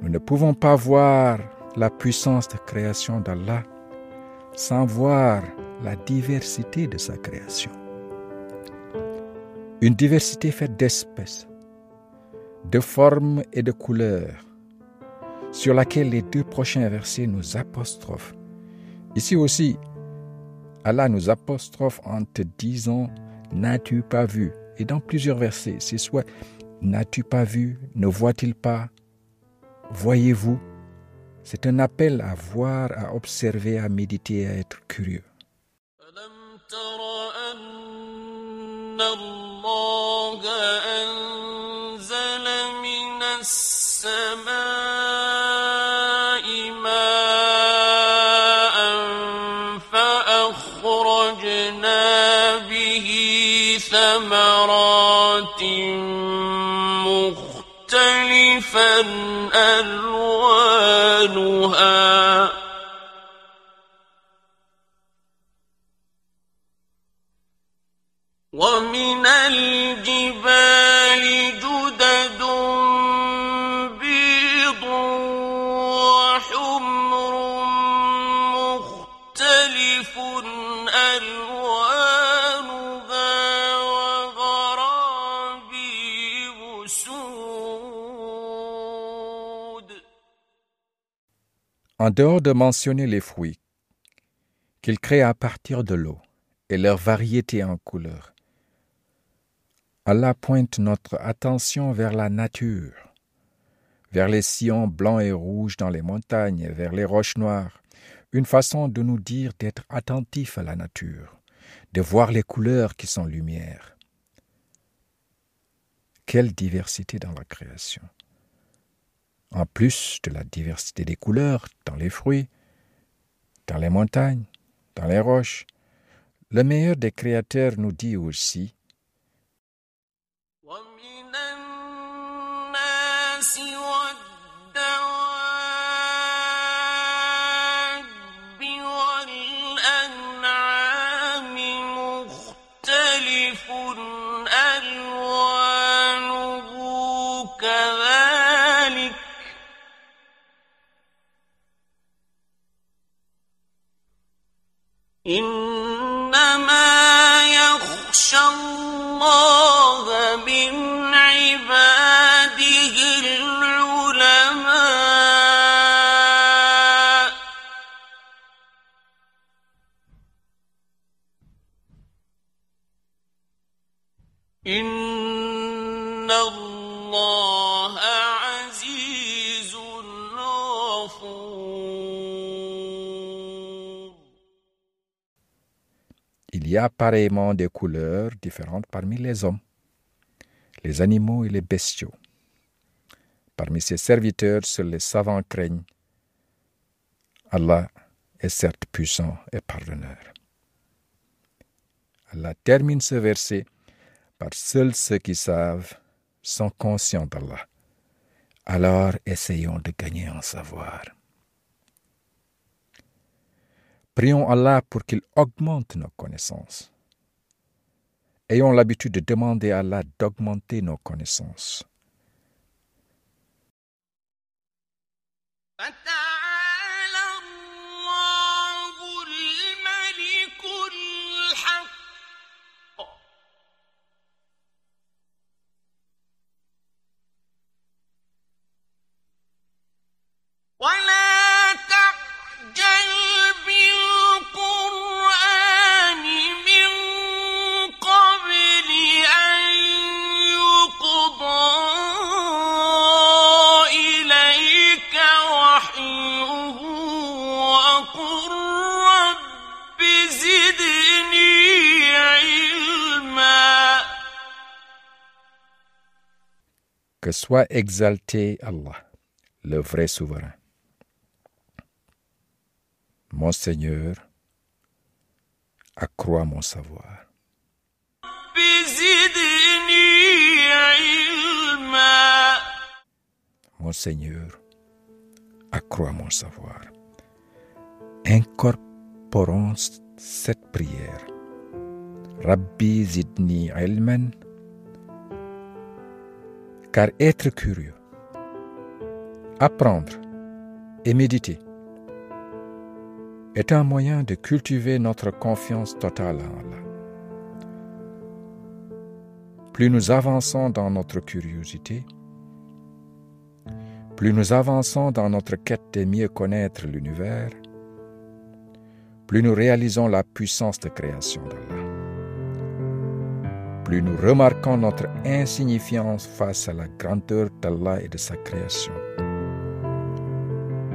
Nous ne pouvons pas voir la puissance de création d'Allah sans voir la diversité de sa création. Une diversité faite d'espèces, de formes et de couleurs, sur laquelle les deux prochains versets nous apostrophent. Ici aussi, Allah nous apostrophe en te disant N'as-tu pas vu? Et dans plusieurs versets, c'est soit N'as-tu pas vu? Ne voit-il pas? Voyez-vous C'est un appel à voir, à observer, à méditer, à être curieux. السماء ماء فأخرجنا به ثمرات مختلفا ألوانها. ومن الجبال En dehors de mentionner les fruits qu'il crée à partir de l'eau et leur variété en couleurs, Allah pointe notre attention vers la nature, vers les sillons blancs et rouges dans les montagnes, vers les roches noires, une façon de nous dire d'être attentifs à la nature, de voir les couleurs qui sont lumière. Quelle diversité dans la création. En plus de la diversité des couleurs dans les fruits, dans les montagnes, dans les roches, le meilleur des créateurs nous dit aussi Il y a pareillement des couleurs différentes parmi les hommes. les animaux et les bestiaux. Parmi ses serviteurs, seuls les savants craignent. Allah est certes puissant et pardonneur. Allah termine ce verset par seuls ceux qui savent sont conscients d'Allah. Alors essayons de gagner en savoir. Prions Allah pour qu'il augmente nos connaissances. Ayons l'habitude de demander à Allah d'augmenter nos connaissances. Que soit exalté Allah, le vrai souverain. Mon Seigneur, accrois mon savoir. Mon Seigneur, accrois mon savoir. Incorporons cette prière. Rabbi zidni ilman car être curieux, apprendre et méditer est un moyen de cultiver notre confiance totale en Allah. Plus nous avançons dans notre curiosité, plus nous avançons dans notre quête de mieux connaître l'univers, plus nous réalisons la puissance de création d'Allah. Plus nous remarquons notre insignifiance face à la grandeur d'Allah et de sa création.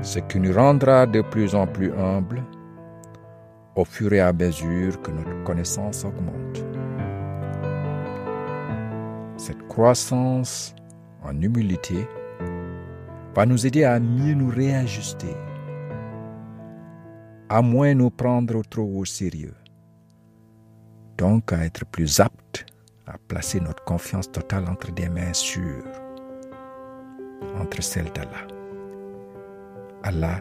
Ce qui nous rendra de plus en plus humbles au fur et à mesure que notre connaissance augmente. Cette croissance en humilité va nous aider à mieux nous réajuster, à moins nous prendre trop au sérieux, donc à être plus aptes à placer notre confiance totale entre des mains sûres, entre celles d'Allah. Allah,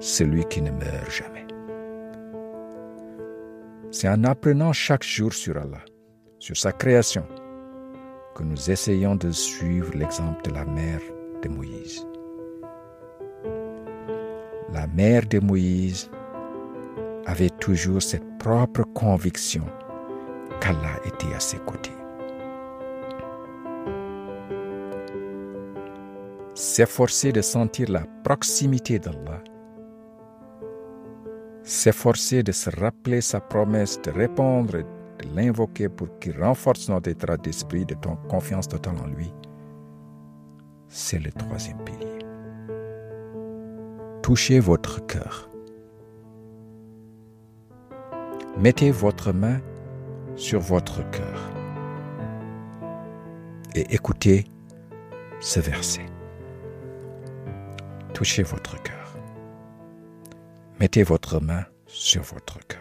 celui qui ne meurt jamais. C'est en apprenant chaque jour sur Allah, sur sa création, que nous essayons de suivre l'exemple de la mère de Moïse. La mère de Moïse avait toujours cette propre conviction à ses côtés. S'efforcer de sentir la proximité d'Allah, s'efforcer de se rappeler sa promesse de répondre, de l'invoquer pour qu'il renforce notre état d'esprit de ton confiance totale en lui, c'est le troisième pilier. Touchez votre cœur. Mettez votre main sur votre cœur et écoutez ce verset. Touchez votre cœur. Mettez votre main sur votre cœur.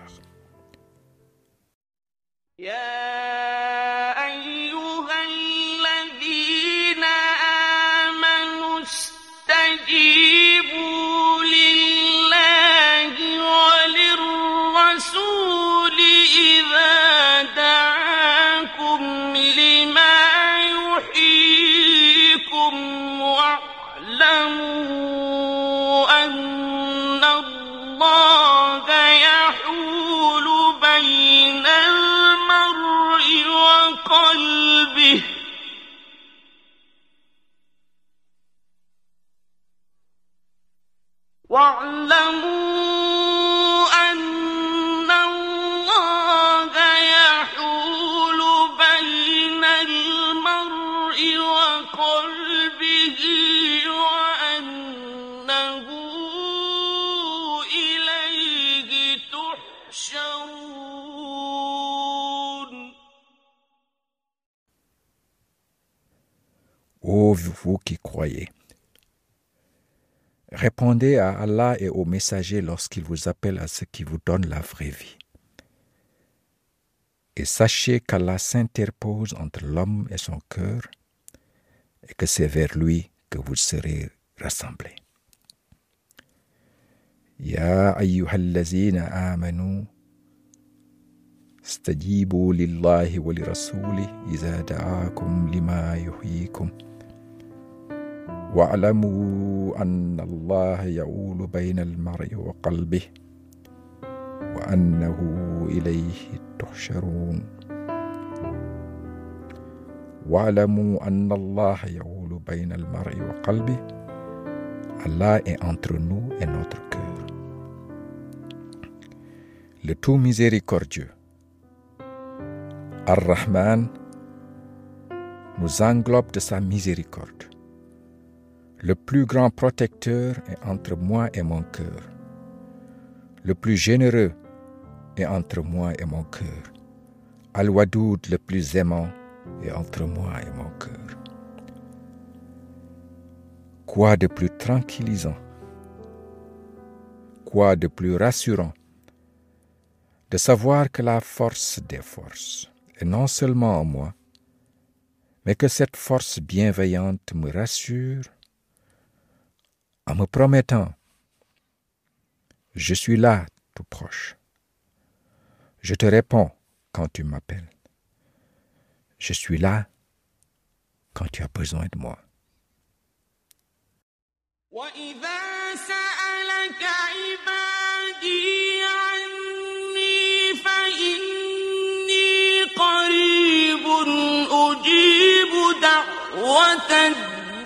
بين المرء وقلبه. واعلموا أن الله يحول بين المرء وقلبه. vous qui croyez, répondez à Allah et aux messagers lorsqu'ils vous appellent à ce qui vous donne la vraie vie. Et sachez qu'Allah s'interpose entre l'homme et son cœur et que c'est vers lui que vous serez rassemblés. يا أيها الذين آمنوا استجيبوا لله ولرسوله إذا دعاكم لما يحييكم واعلموا أن الله يؤول بين المرء وقلبه وأنه إليه تحشرون. واعلموا أن الله يؤول بين المرء وقلبه الله اي انتر نو et notre cœur. Le tout الرحمن nous englobe de sa miséricorde. Le plus grand protecteur est entre moi et mon cœur. Le plus généreux est entre moi et mon cœur. Al-Wadoud, le plus aimant, est entre moi et mon cœur. Quoi de plus tranquillisant? Quoi de plus rassurant de savoir que la force des forces est non seulement en moi, mais que cette force bienveillante me rassure en me promettant Je suis là tout proche. Je te réponds quand tu m'appelles. Je suis là quand tu as besoin de moi. وإذا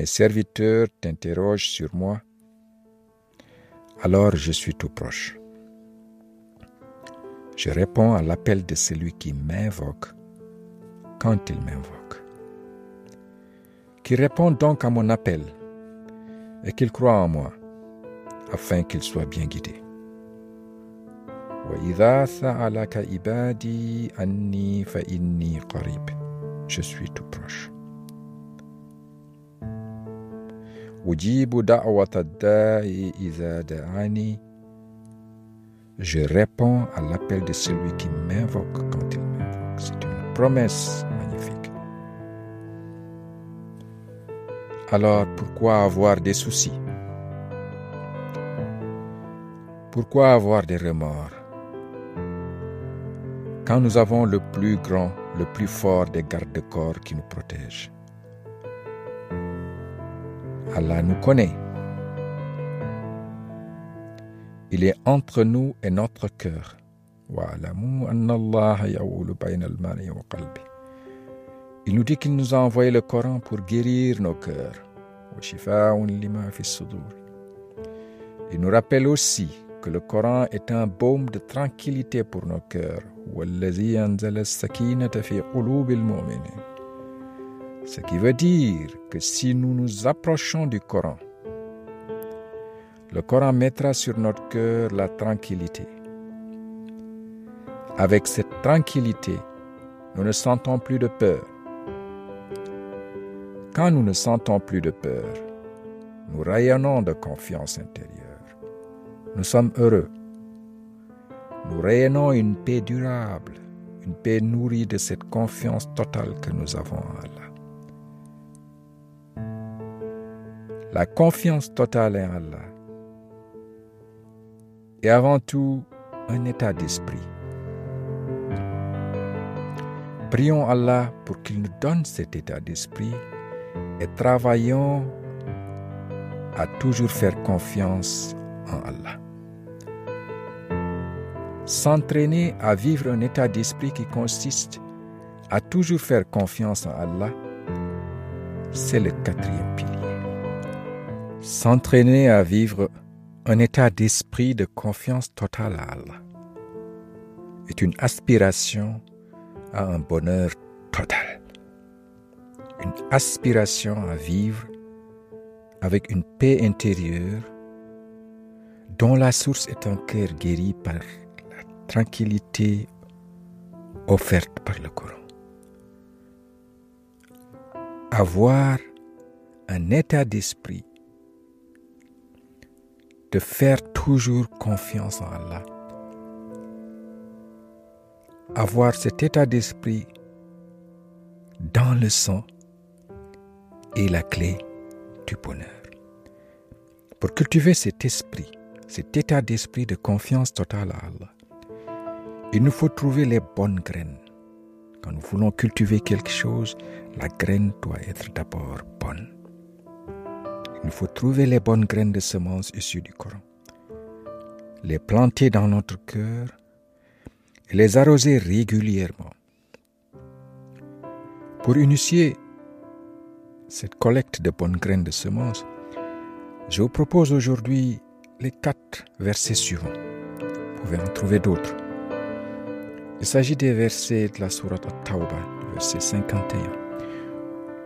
mes serviteurs t'interrogent sur moi, alors je suis tout proche. Je réponds à l'appel de celui qui m'invoque quand il m'invoque. Qu'il réponde donc à mon appel et qu'il croit en moi afin qu'il soit bien guidé. Je suis tout proche. أجيب دعوة الداعي إذا دعاني. Je réponds à l'appel de celui qui m'invoque quand il m'invoque. C'est une promesse magnifique. Alors pourquoi avoir des soucis Pourquoi avoir des remords Quand nous avons le plus grand, le plus fort des gardes-corps qui nous protègent. Allah nous connaît. Il est entre nous et notre cœur. Il nous dit qu'il nous a envoyé le Coran pour guérir nos cœurs. Il nous rappelle aussi que le Coran est un baume de tranquillité pour nos cœurs. Ce qui veut dire que si nous nous approchons du Coran, le Coran mettra sur notre cœur la tranquillité. Avec cette tranquillité, nous ne sentons plus de peur. Quand nous ne sentons plus de peur, nous rayonnons de confiance intérieure. Nous sommes heureux. Nous rayonnons une paix durable, une paix nourrie de cette confiance totale que nous avons en Allah. La confiance totale en Allah est avant tout un état d'esprit. Prions Allah pour qu'il nous donne cet état d'esprit et travaillons à toujours faire confiance en Allah. S'entraîner à vivre un état d'esprit qui consiste à toujours faire confiance en Allah c'est le quatrième pilier. S'entraîner à vivre un état d'esprit de confiance totale est une aspiration à un bonheur total. Une aspiration à vivre avec une paix intérieure dont la source est un cœur guéri par la tranquillité offerte par le Coran. Avoir un état d'esprit de faire toujours confiance en Allah. Avoir cet état d'esprit dans le sang est la clé du bonheur. Pour cultiver cet esprit, cet état d'esprit de confiance totale à Allah, il nous faut trouver les bonnes graines. Quand nous voulons cultiver quelque chose, la graine doit être d'abord bonne. Il faut trouver les bonnes graines de semences issues du Coran, les planter dans notre cœur et les arroser régulièrement. Pour initier cette collecte de bonnes graines de semences, je vous propose aujourd'hui les quatre versets suivants. Vous pouvez en trouver d'autres. Il s'agit des versets de la sourate At-Tawbah, verset 51,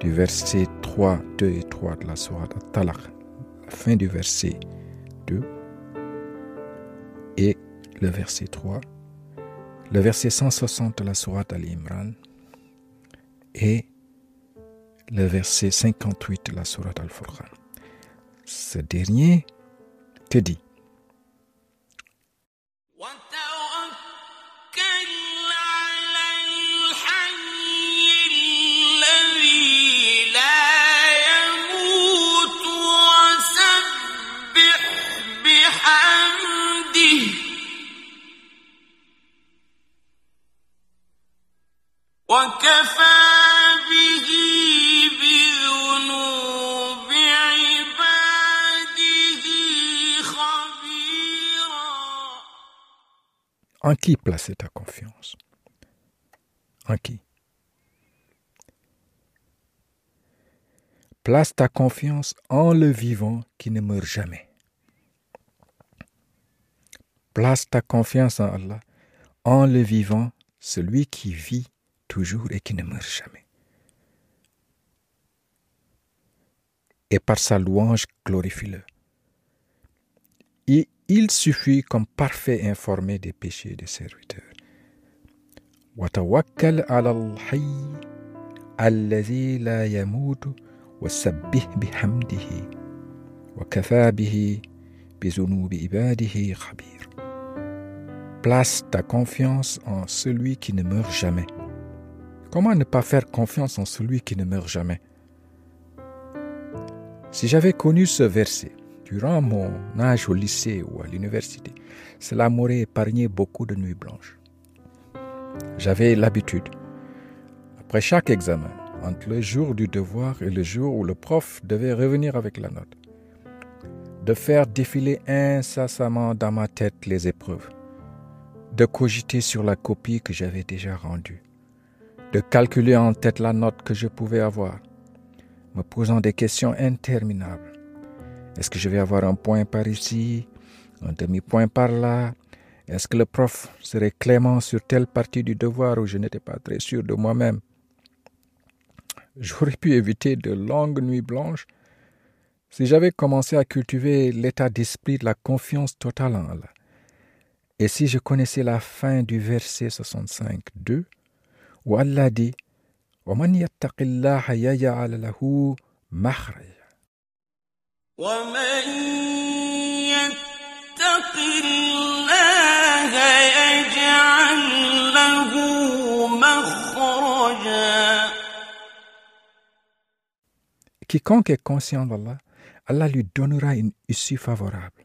du verset 3, 2 et 3 de la sourate At-Talaq, la fin du verset 2, et le verset 3, le verset 160 de la sourate Al-Imran, et le verset 58 de la sourate Al-Furqan. Ce dernier te dit En qui placer ta confiance? En qui? Place ta confiance en le vivant qui ne meurt jamais. Place ta confiance en Allah, en le vivant, celui qui vit toujours et qui ne meurt jamais. Et par sa louange, glorifie-le. Et il suffit comme parfait informé des péchés des serviteurs. وتوكل على الحي الذي لا يموت وسبح بحمده وكفى به بذنوب عباده خبير. Place ta confiance en celui qui ne meurt jamais. Comment ne pas faire confiance en celui qui ne meurt jamais? Si j'avais connu ce verset durant mon âge au lycée ou à l'université, cela m'aurait épargné beaucoup de nuits blanches. J'avais l'habitude, après chaque examen, entre le jour du devoir et le jour où le prof devait revenir avec la note, de faire défiler incessamment dans ma tête les épreuves, de cogiter sur la copie que j'avais déjà rendue, de calculer en tête la note que je pouvais avoir, me posant des questions interminables. Est-ce que je vais avoir un point par ici, un demi-point par là? Est-ce que le prof serait clément sur telle partie du devoir où je n'étais pas très sûr de moi-même? J'aurais pu éviter de longues nuits blanches si j'avais commencé à cultiver l'état d'esprit de la confiance totale en Allah. Et si je connaissais la fin du verset 65, 2, où Allah dit وَمَنْ يَتَّقِ اللَّهَ يَجْعَلْ لَهُ مَخْرَجًا ومن يتق الله يجعل له مخرجا Quiconque est conscient d'Allah, Allah lui donnera une issue favorable.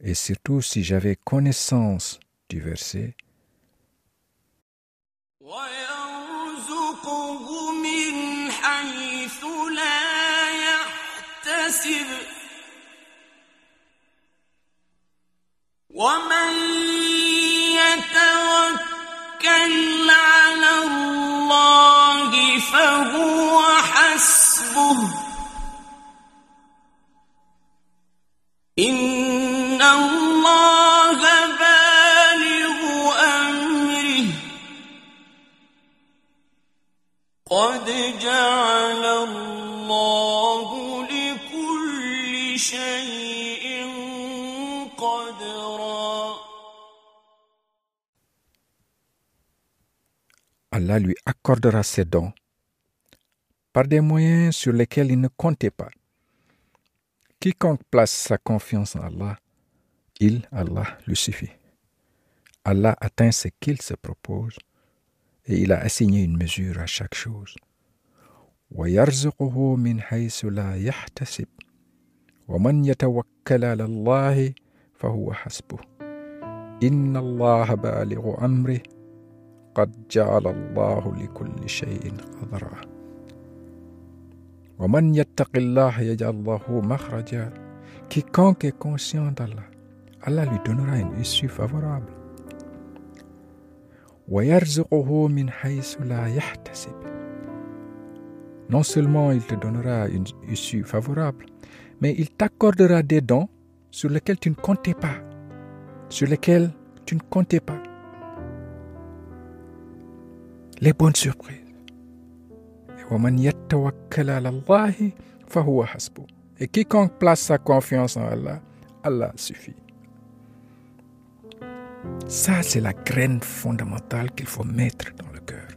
Et surtout si j'avais connaissance du verset, ويرزقه من حيث لا يحتسب. ومن يتوكل على الله فهو حسبه. إن الله قد جعل الله لكل شيء قدرا Allah lui accordera ses dons par des moyens sur lesquels il ne comptait pas. Quiconque place sa confiance en Allah, il, Allah, lui suffit. Allah atteint ce qu'il se propose et il a assigné une mesure à chaque chose. ويرزقه من حيث لا يحتسب. ومن يتوكل على الله فهو حسبه. إن الله بالغ أمره. قد جعل الله لكل شيء قدرا. ومن يتق الله يجعل له مخرجا. quiconque est conscient d'Allah. Allah lui donnera une issue favorable. ويرزقه من حيث لا يحتسب Non seulement il te donnera une issue favorable, mais il t'accordera des dons sur lesquels tu ne comptais pas, sur lesquels tu ne comptais pas. Les bonnes surprises. Et وَمَنْ يَتَّوَكَّلَ عَلَى اللَّهِ فَهُوَ حَسْبُهُ. Et quiconque place sa confiance en Allah, Allah suffit. Ça, c'est la graine fondamentale qu'il faut mettre dans le cœur.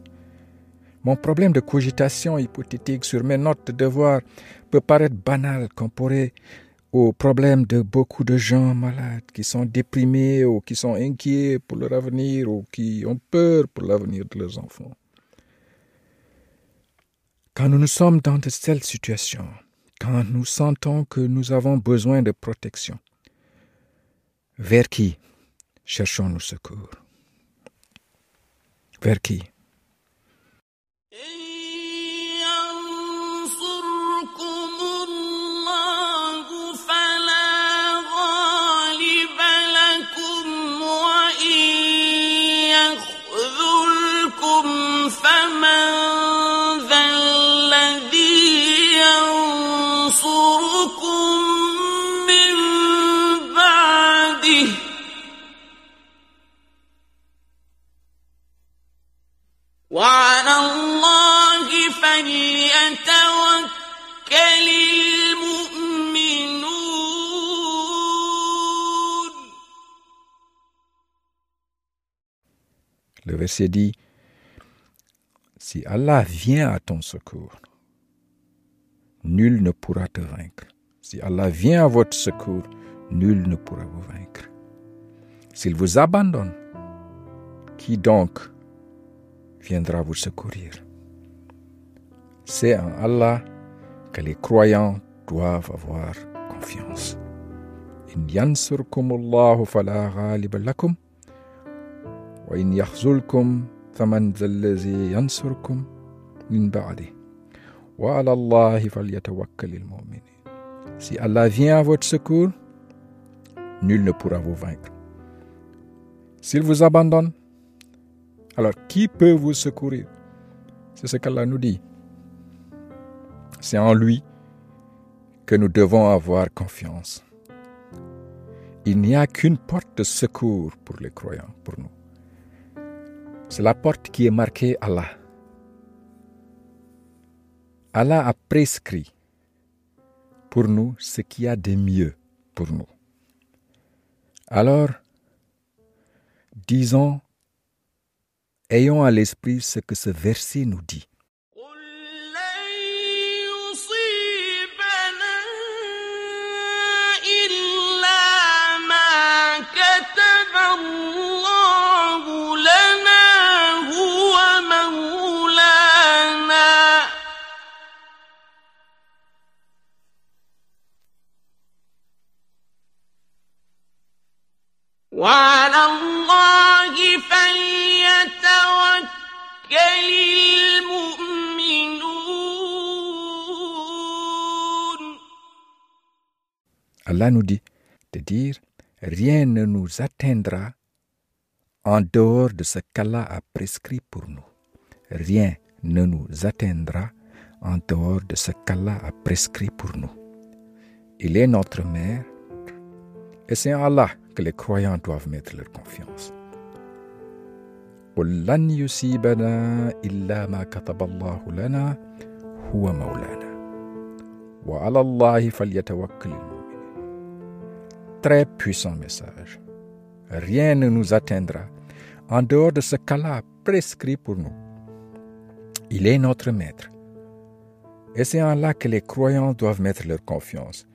Mon problème de cogitation hypothétique sur mes notes de devoir peut paraître banal comparé au problème de beaucoup de gens malades qui sont déprimés ou qui sont inquiets pour leur avenir ou qui ont peur pour l'avenir de leurs enfants. Quand nous nous sommes dans de telles situations, quand nous sentons que nous avons besoin de protection, vers qui cherchons-nous secours Vers qui وعلى الله فليتوكل المؤمنون Le verset dit, Si Allah vient à ton secours, nul ne pourra te vaincre. Si Allah vient à votre secours, nul ne pourra vous vaincre. S'il vous abandonne, qui donc viendra vous secourir C'est en Allah que les croyants doivent avoir confiance. إن ينصركم الله فلا غالب لكم وإن يخذلكم فمن ذا الذي ينصركم من بعده وعلى الله فليتوكل المؤمنين Si Allah vient à votre secours, nul ne pourra vous vaincre. S'il vous abandonne, alors qui peut vous secourir? C'est ce qu'Allah nous dit. C'est en lui que nous devons avoir confiance. Il n'y a qu'une porte de secours pour les croyants, pour nous. C'est la porte qui est marquée Allah. Allah a prescrit pour nous ce qu'il y a de mieux pour nous. Alors, disons, ayons à l'esprit ce que ce verset nous dit. Allah nous dit de dire rien ne nous atteindra en dehors de ce qu'Allah a prescrit pour nous. Rien ne nous atteindra en dehors de ce qu'Allah a prescrit pour nous. Il est notre mère et c'est en Allah que les croyants doivent mettre leur confiance. Très puissant message. Rien ne nous atteindra en dehors de ce qu'Allah prescrit pour nous. Il est notre maître. Et c'est en là que les croyants doivent mettre leur confiance.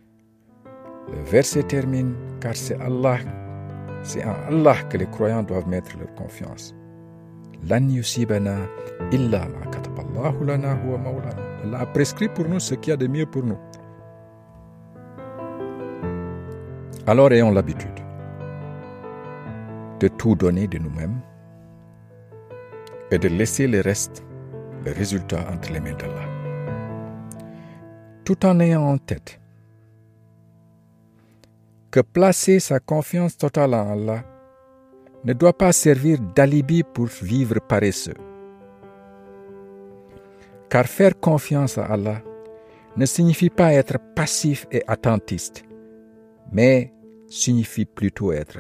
Le verset termine car c'est Allah, c'est en Allah que les croyants doivent mettre leur confiance. Allah a prescrit pour nous ce qu'il y a de mieux pour nous. Alors ayons l'habitude de tout donner de nous-mêmes et de laisser le reste, le résultat entre les mains d'Allah. Tout en ayant en tête que placer sa confiance totale en Allah ne doit pas servir d'alibi pour vivre paresseux. Car faire confiance à Allah ne signifie pas être passif et attentiste, mais signifie plutôt être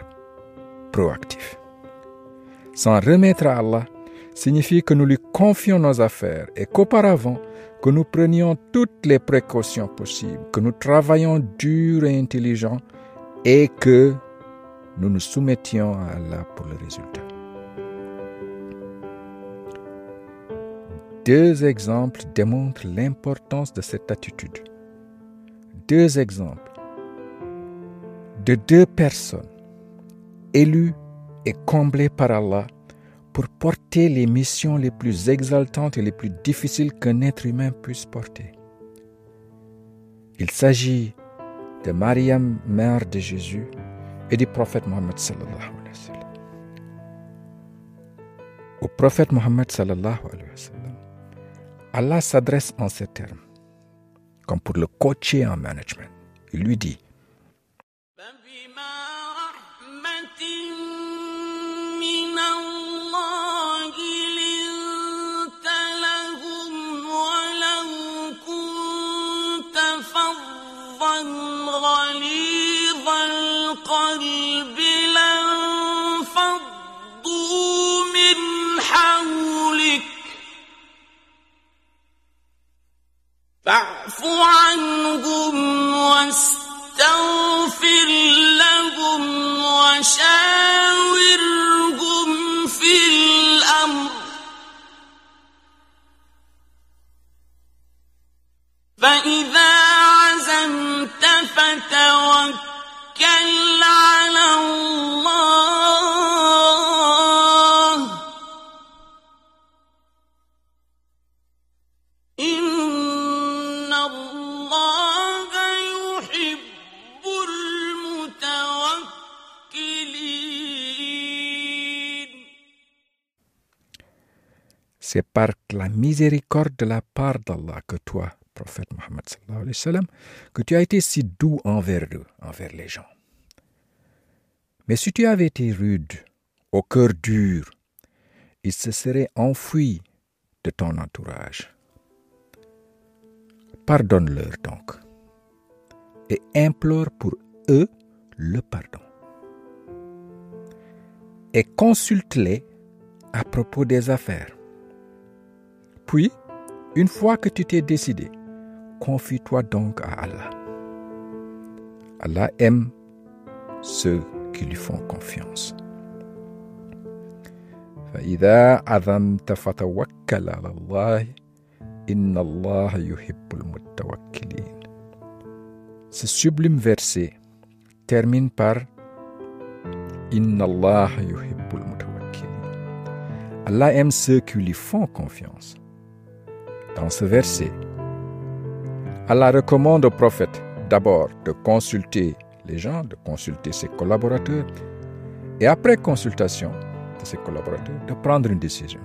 proactif. S'en remettre à Allah signifie que nous lui confions nos affaires et qu'auparavant, que nous prenions toutes les précautions possibles, que nous travaillions dur et intelligent et que nous nous soumettions à Allah pour le résultat. Deux exemples démontrent l'importance de cette attitude. Deux exemples de deux personnes élues et comblées par Allah pour porter les missions les plus exaltantes et les plus difficiles qu'un être humain puisse porter. Il s'agit de Mariam, mère de Jésus, et du prophète Mohammed sallallahu. Au prophète Mohammed sallallahu Allah s'adresse en ces termes, comme pour le coacher en management. Il lui dit فاعف عنهم واستغفر لهم وشاورهم في الأمر. فإذا عزمت فتوكل على الله. C'est par la miséricorde de la part d'Allah que toi, prophète Mohammed que tu as été si doux envers eux, envers les gens. Mais si tu avais été rude, au cœur dur, ils se seraient enfuis de ton entourage. Pardonne-leur donc et implore pour eux le pardon. Et consulte-les à propos des affaires. Puis, une fois que tu t'es décidé, confie-toi donc à Allah. Allah aime ceux qui lui font confiance. فإذا عزمت فتوكل على الله إن الله يحب المتوكلين. Ce sublime verset termine par Inna Allah yuhibbul mutawakkilin. Allah aime ceux qui lui font confiance. Dans ce verset, Allah recommande au prophète d'abord de consulter les gens, de consulter ses collaborateurs, et après consultation de ses collaborateurs, de prendre une décision.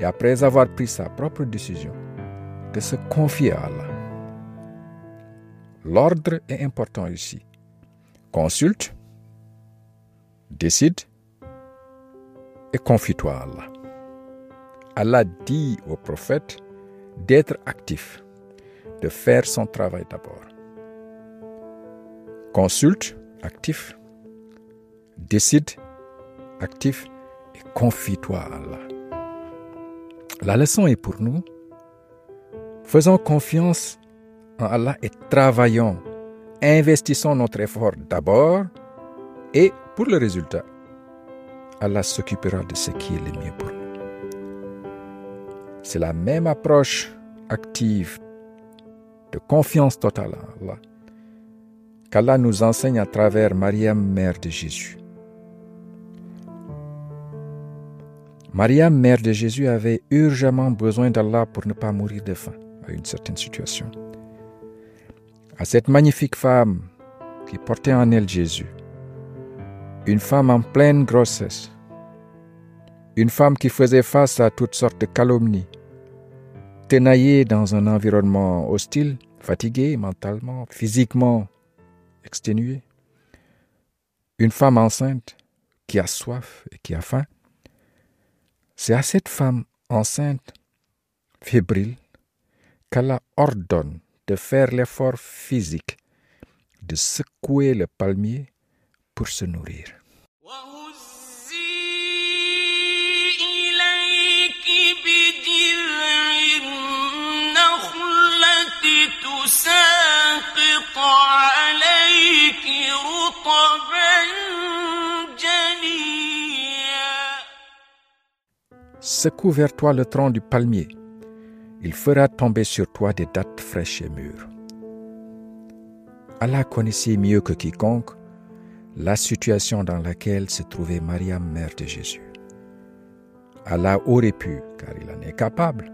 Et après avoir pris sa propre décision, de se confier à Allah. L'ordre est important ici. Consulte, décide et confie-toi à Allah. Allah dit au prophète d'être actif, de faire son travail d'abord. Consulte, actif, décide, actif, et confie-toi à Allah. La leçon est pour nous. Faisons confiance en Allah et travaillons, investissons notre effort d'abord et pour le résultat, Allah s'occupera de ce qui est le mieux pour nous. C'est la même approche active de confiance totale à Allah qu'Allah nous enseigne à travers Mariam, mère de Jésus. Mariam, mère de Jésus, avait urgemment besoin d'Allah pour ne pas mourir de faim à une certaine situation. À cette magnifique femme qui portait en elle Jésus, une femme en pleine grossesse, une femme qui faisait face à toutes sortes de calomnies, tenaillée dans un environnement hostile, fatiguée mentalement, physiquement exténuée, une femme enceinte qui a soif et qui a faim, c'est à cette femme enceinte, fébrile, qu'Allah ordonne de faire l'effort physique de secouer le palmier pour se nourrir. Secoue vers toi le tronc du palmier. Il fera tomber sur toi des dattes fraîches et mûres. Allah connaissait mieux que quiconque la situation dans laquelle se trouvait Mariam, mère de Jésus. Allah aurait pu, car il en est capable,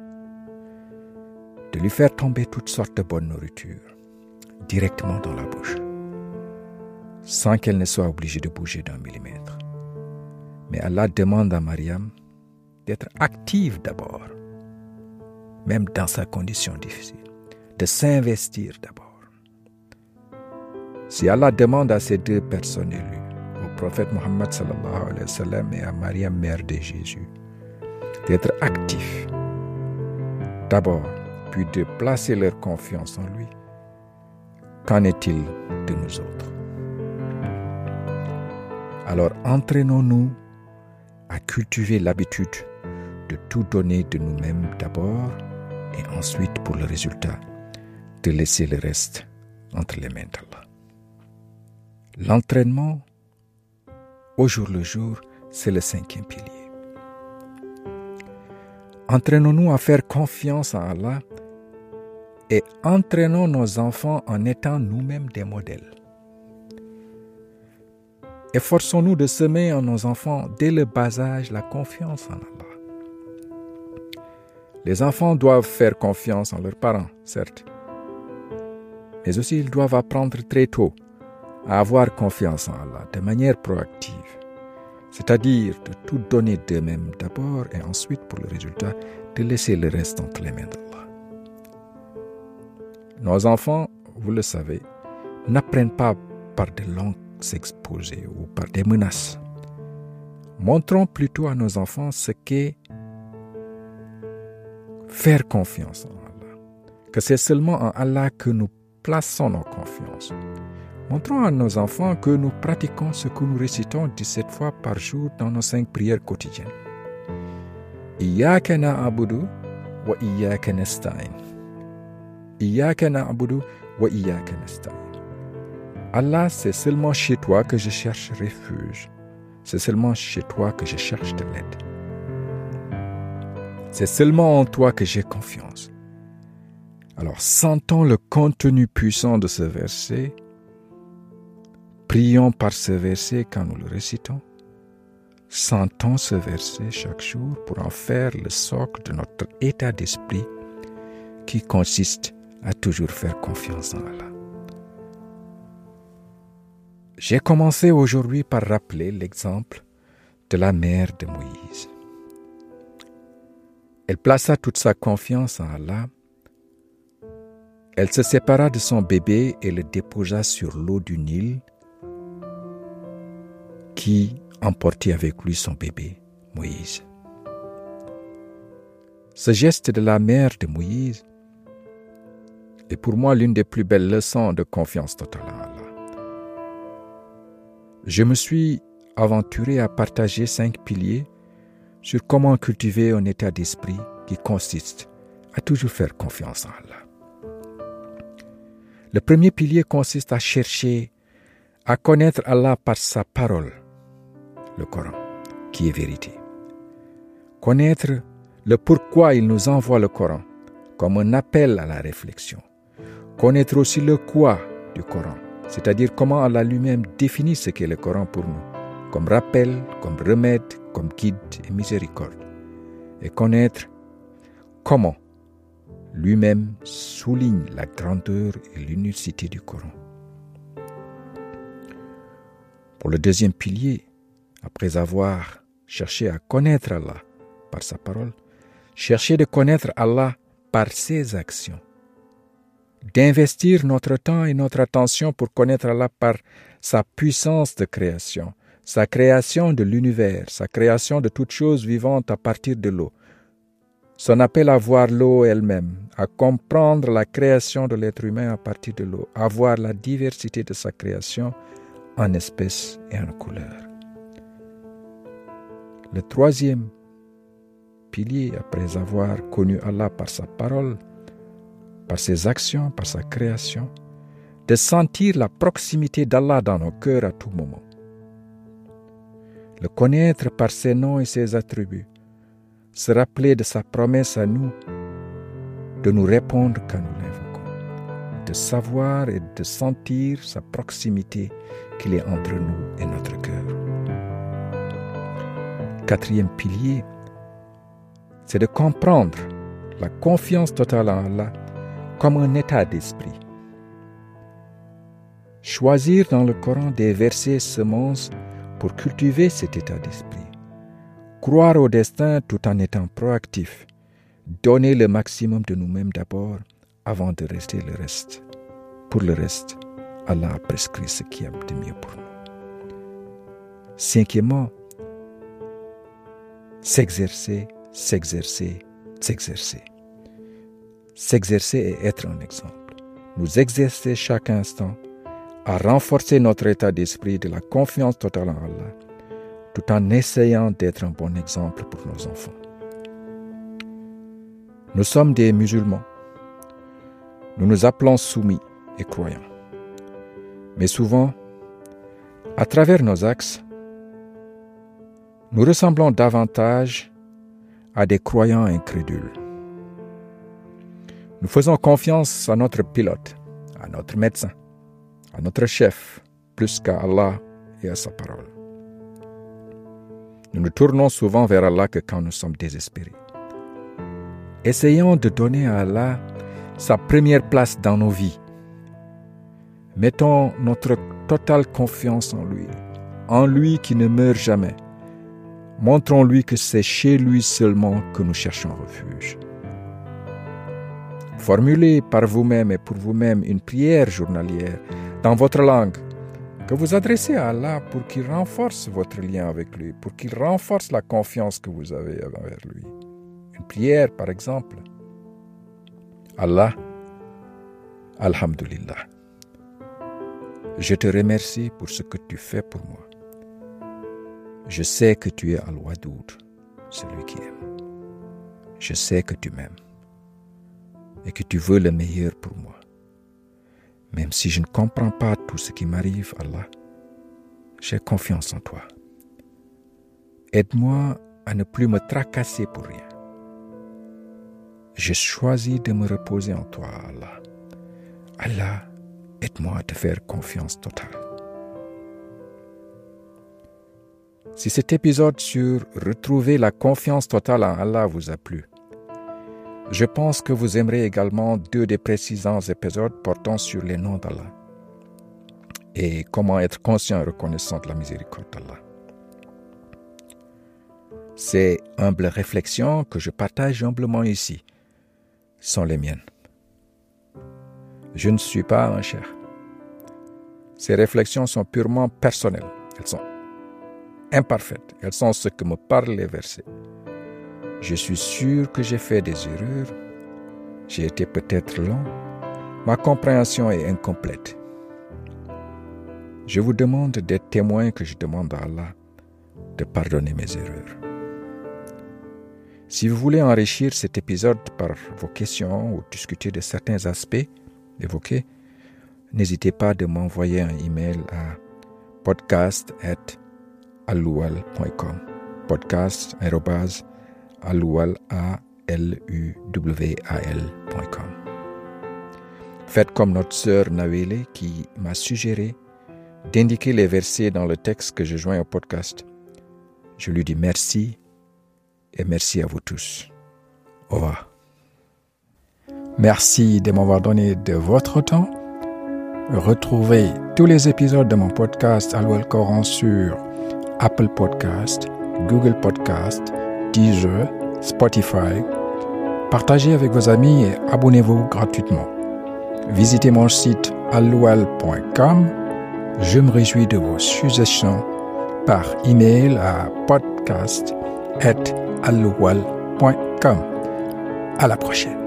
de lui faire tomber toutes sortes de bonnes nourritures directement dans la bouche, sans qu'elle ne soit obligée de bouger d'un millimètre. Mais Allah demande à Mariam d'être active d'abord, même dans sa condition difficile, de s'investir d'abord. Si Allah demande à ces deux personnes élues, au prophète Mohammed et à Mariam, mère de Jésus, d'être actifs d'abord, puis de placer leur confiance en lui, qu'en est-il de nous autres? Alors entraînons-nous à cultiver l'habitude de tout donner de nous-mêmes d'abord et ensuite pour le résultat de laisser le reste entre les mains d'Allah. L'entraînement au jour le jour, c'est le cinquième pilier. Entraînons-nous à faire confiance en Allah et entraînons nos enfants en étant nous-mêmes des modèles. Efforçons-nous de semer en nos enfants dès le bas âge la confiance en Allah. Les enfants doivent faire confiance en leurs parents, certes, mais aussi ils doivent apprendre très tôt à avoir confiance en Allah de manière proactive, c'est-à-dire de tout donner d'eux-mêmes d'abord et ensuite pour le résultat de laisser le reste entre les mains d'Allah. Nos enfants, vous le savez, n'apprennent pas par de longs exposés ou par des menaces. Montrons plutôt à nos enfants ce qu'est faire confiance en Allah, que c'est seulement en Allah que nous plaçons nos confiances. Montrons à nos enfants que nous pratiquons ce que nous récitons 17 fois par jour dans nos cinq prières quotidiennes. Iyaka na'budu wa na'budu wa iyaka nasta'in. Allah, c'est seulement chez toi que je cherche refuge. C'est seulement chez toi que je cherche de l'aide. C'est seulement en toi que j'ai confiance. Alors, sentons le contenu puissant de ce verset. Prions par ce verset quand nous le récitons. Sentons ce verset chaque jour pour en faire le socle de notre état d'esprit qui consiste à toujours faire confiance en Allah. J'ai commencé aujourd'hui par rappeler l'exemple de la mère de Moïse. Elle plaça toute sa confiance en Allah. Elle se sépara de son bébé et le déposa sur l'eau du Nil qui emportait avec lui son bébé, Moïse. Ce geste de la mère de Moïse est pour moi l'une des plus belles leçons de confiance totale en Allah. Je me suis aventuré à partager cinq piliers sur comment cultiver un état d'esprit qui consiste à toujours faire confiance en Allah. Le premier pilier consiste à chercher à connaître Allah par sa parole, le Coran, qui est vérité. Connaître le pourquoi il nous envoie le Coran comme un appel à la réflexion. Connaître aussi le quoi du Coran, c'est-à-dire comment Allah lui-même définit ce qu'est le Coran pour nous, comme rappel, comme remède, comme guide et miséricorde. Et connaître comment lui-même souligne la grandeur et l'unicité du Coran. Pour le deuxième pilier, après avoir cherché à connaître Allah par sa parole, chercher de connaître Allah par ses actions, d'investir notre temps et notre attention pour connaître Allah par sa puissance de création, sa création de l'univers, sa création de toutes choses vivantes à partir de l'eau, son appel à voir l'eau elle-même, à comprendre la création de l'être humain à partir de l'eau, à voir la diversité de sa création en espèces et en couleurs. Le troisième pilier, après avoir connu Allah par sa parole, par ses actions, par sa création, de sentir la proximité d'Allah dans nos cœurs à tout moment. Le connaître par ses noms et ses attributs, se rappeler de sa promesse à nous de nous répondre quand nous l'invoquons, de savoir et de sentir sa proximité qu'il est entre nous et notre cœur. Quatrième pilier, c'est de comprendre la confiance totale en Allah comme un état d'esprit. Choisir dans le Coran des versets semences pour cultiver cet état d'esprit croire au destin tout en étant proactif, donner le maximum de nous-mêmes d'abord avant de rester le reste. Pour le reste, Allah a prescrit ce qui est de mieux pour nous. Cinquièmement, s'exercer, s'exercer, s'exercer. S'exercer et être un exemple. Nous exercer chaque instant à renforcer notre état d'esprit de la confiance totale en Allah tout en essayant d'être un bon exemple pour nos enfants. Nous sommes des musulmans. Nous nous appelons soumis et croyants. Mais souvent, à travers nos axes, nous ressemblons davantage à des croyants incrédules. Nous faisons confiance à notre pilote, à notre médecin, à notre chef, plus qu'à Allah et à sa parole. Nous nous tournons souvent vers Allah que quand nous sommes désespérés. Essayons de donner à Allah sa première place dans nos vies. Mettons notre totale confiance en lui, en lui qui ne meurt jamais. Montrons-lui que c'est chez lui seulement que nous cherchons refuge. Formulez par vous-même et pour vous-même une prière journalière dans votre langue que vous adressez à Allah pour qu'il renforce votre lien avec lui, pour qu'il renforce la confiance que vous avez envers lui. Une prière, par exemple. Allah, Alhamdulillah. Je te remercie pour ce que tu fais pour moi. Je sais que tu es Al-Wadoud, celui qui aime. Je sais que tu m'aimes et que tu veux le meilleur pour moi. Même si je ne comprends pas tout ce qui m'arrive, Allah, j'ai confiance en toi. Aide-moi à ne plus me tracasser pour rien. J'ai choisi de me reposer en toi, Allah. Allah, aide-moi à te faire confiance totale. Si cet épisode sur retrouver la confiance totale en Allah vous a plu, je pense que vous aimerez également deux des précisants épisodes portant sur les noms d'Allah et comment être conscient et reconnaissant de la miséricorde d'Allah. Ces humbles réflexions que je partage humblement ici sont les miennes. Je ne suis pas un cher. Ces réflexions sont purement personnelles. Elles sont imparfaites. Elles sont ce que me parlent les versets. Je suis sûr que j'ai fait des erreurs. J'ai été peut-être lent. Ma compréhension est incomplète. Je vous demande d'être témoin que je demande à Allah de pardonner mes erreurs. Si vous voulez enrichir cet épisode par vos questions ou discuter de certains aspects évoqués, n'hésitez pas de m'envoyer un email à podcast@aloual.com. Podcast aloual a l u w a. Faites comme notre sœur Nawele qui m'a suggéré d'indiquer les versets dans le texte que je joins au podcast. Je lui dis merci et merci à vous tous. Au revoir. Merci de m'avoir donné de votre temps. Retrouvez tous les épisodes de mon podcast Allo le Coran sur Apple Podcast, Google Podcast, Deezer, Spotify. Partagez avec vos amis et abonnez-vous gratuitement. Visitez mon site alloual.com. Je me réjouis de vos suggestions par email à podcast@alloual.com. À la prochaine.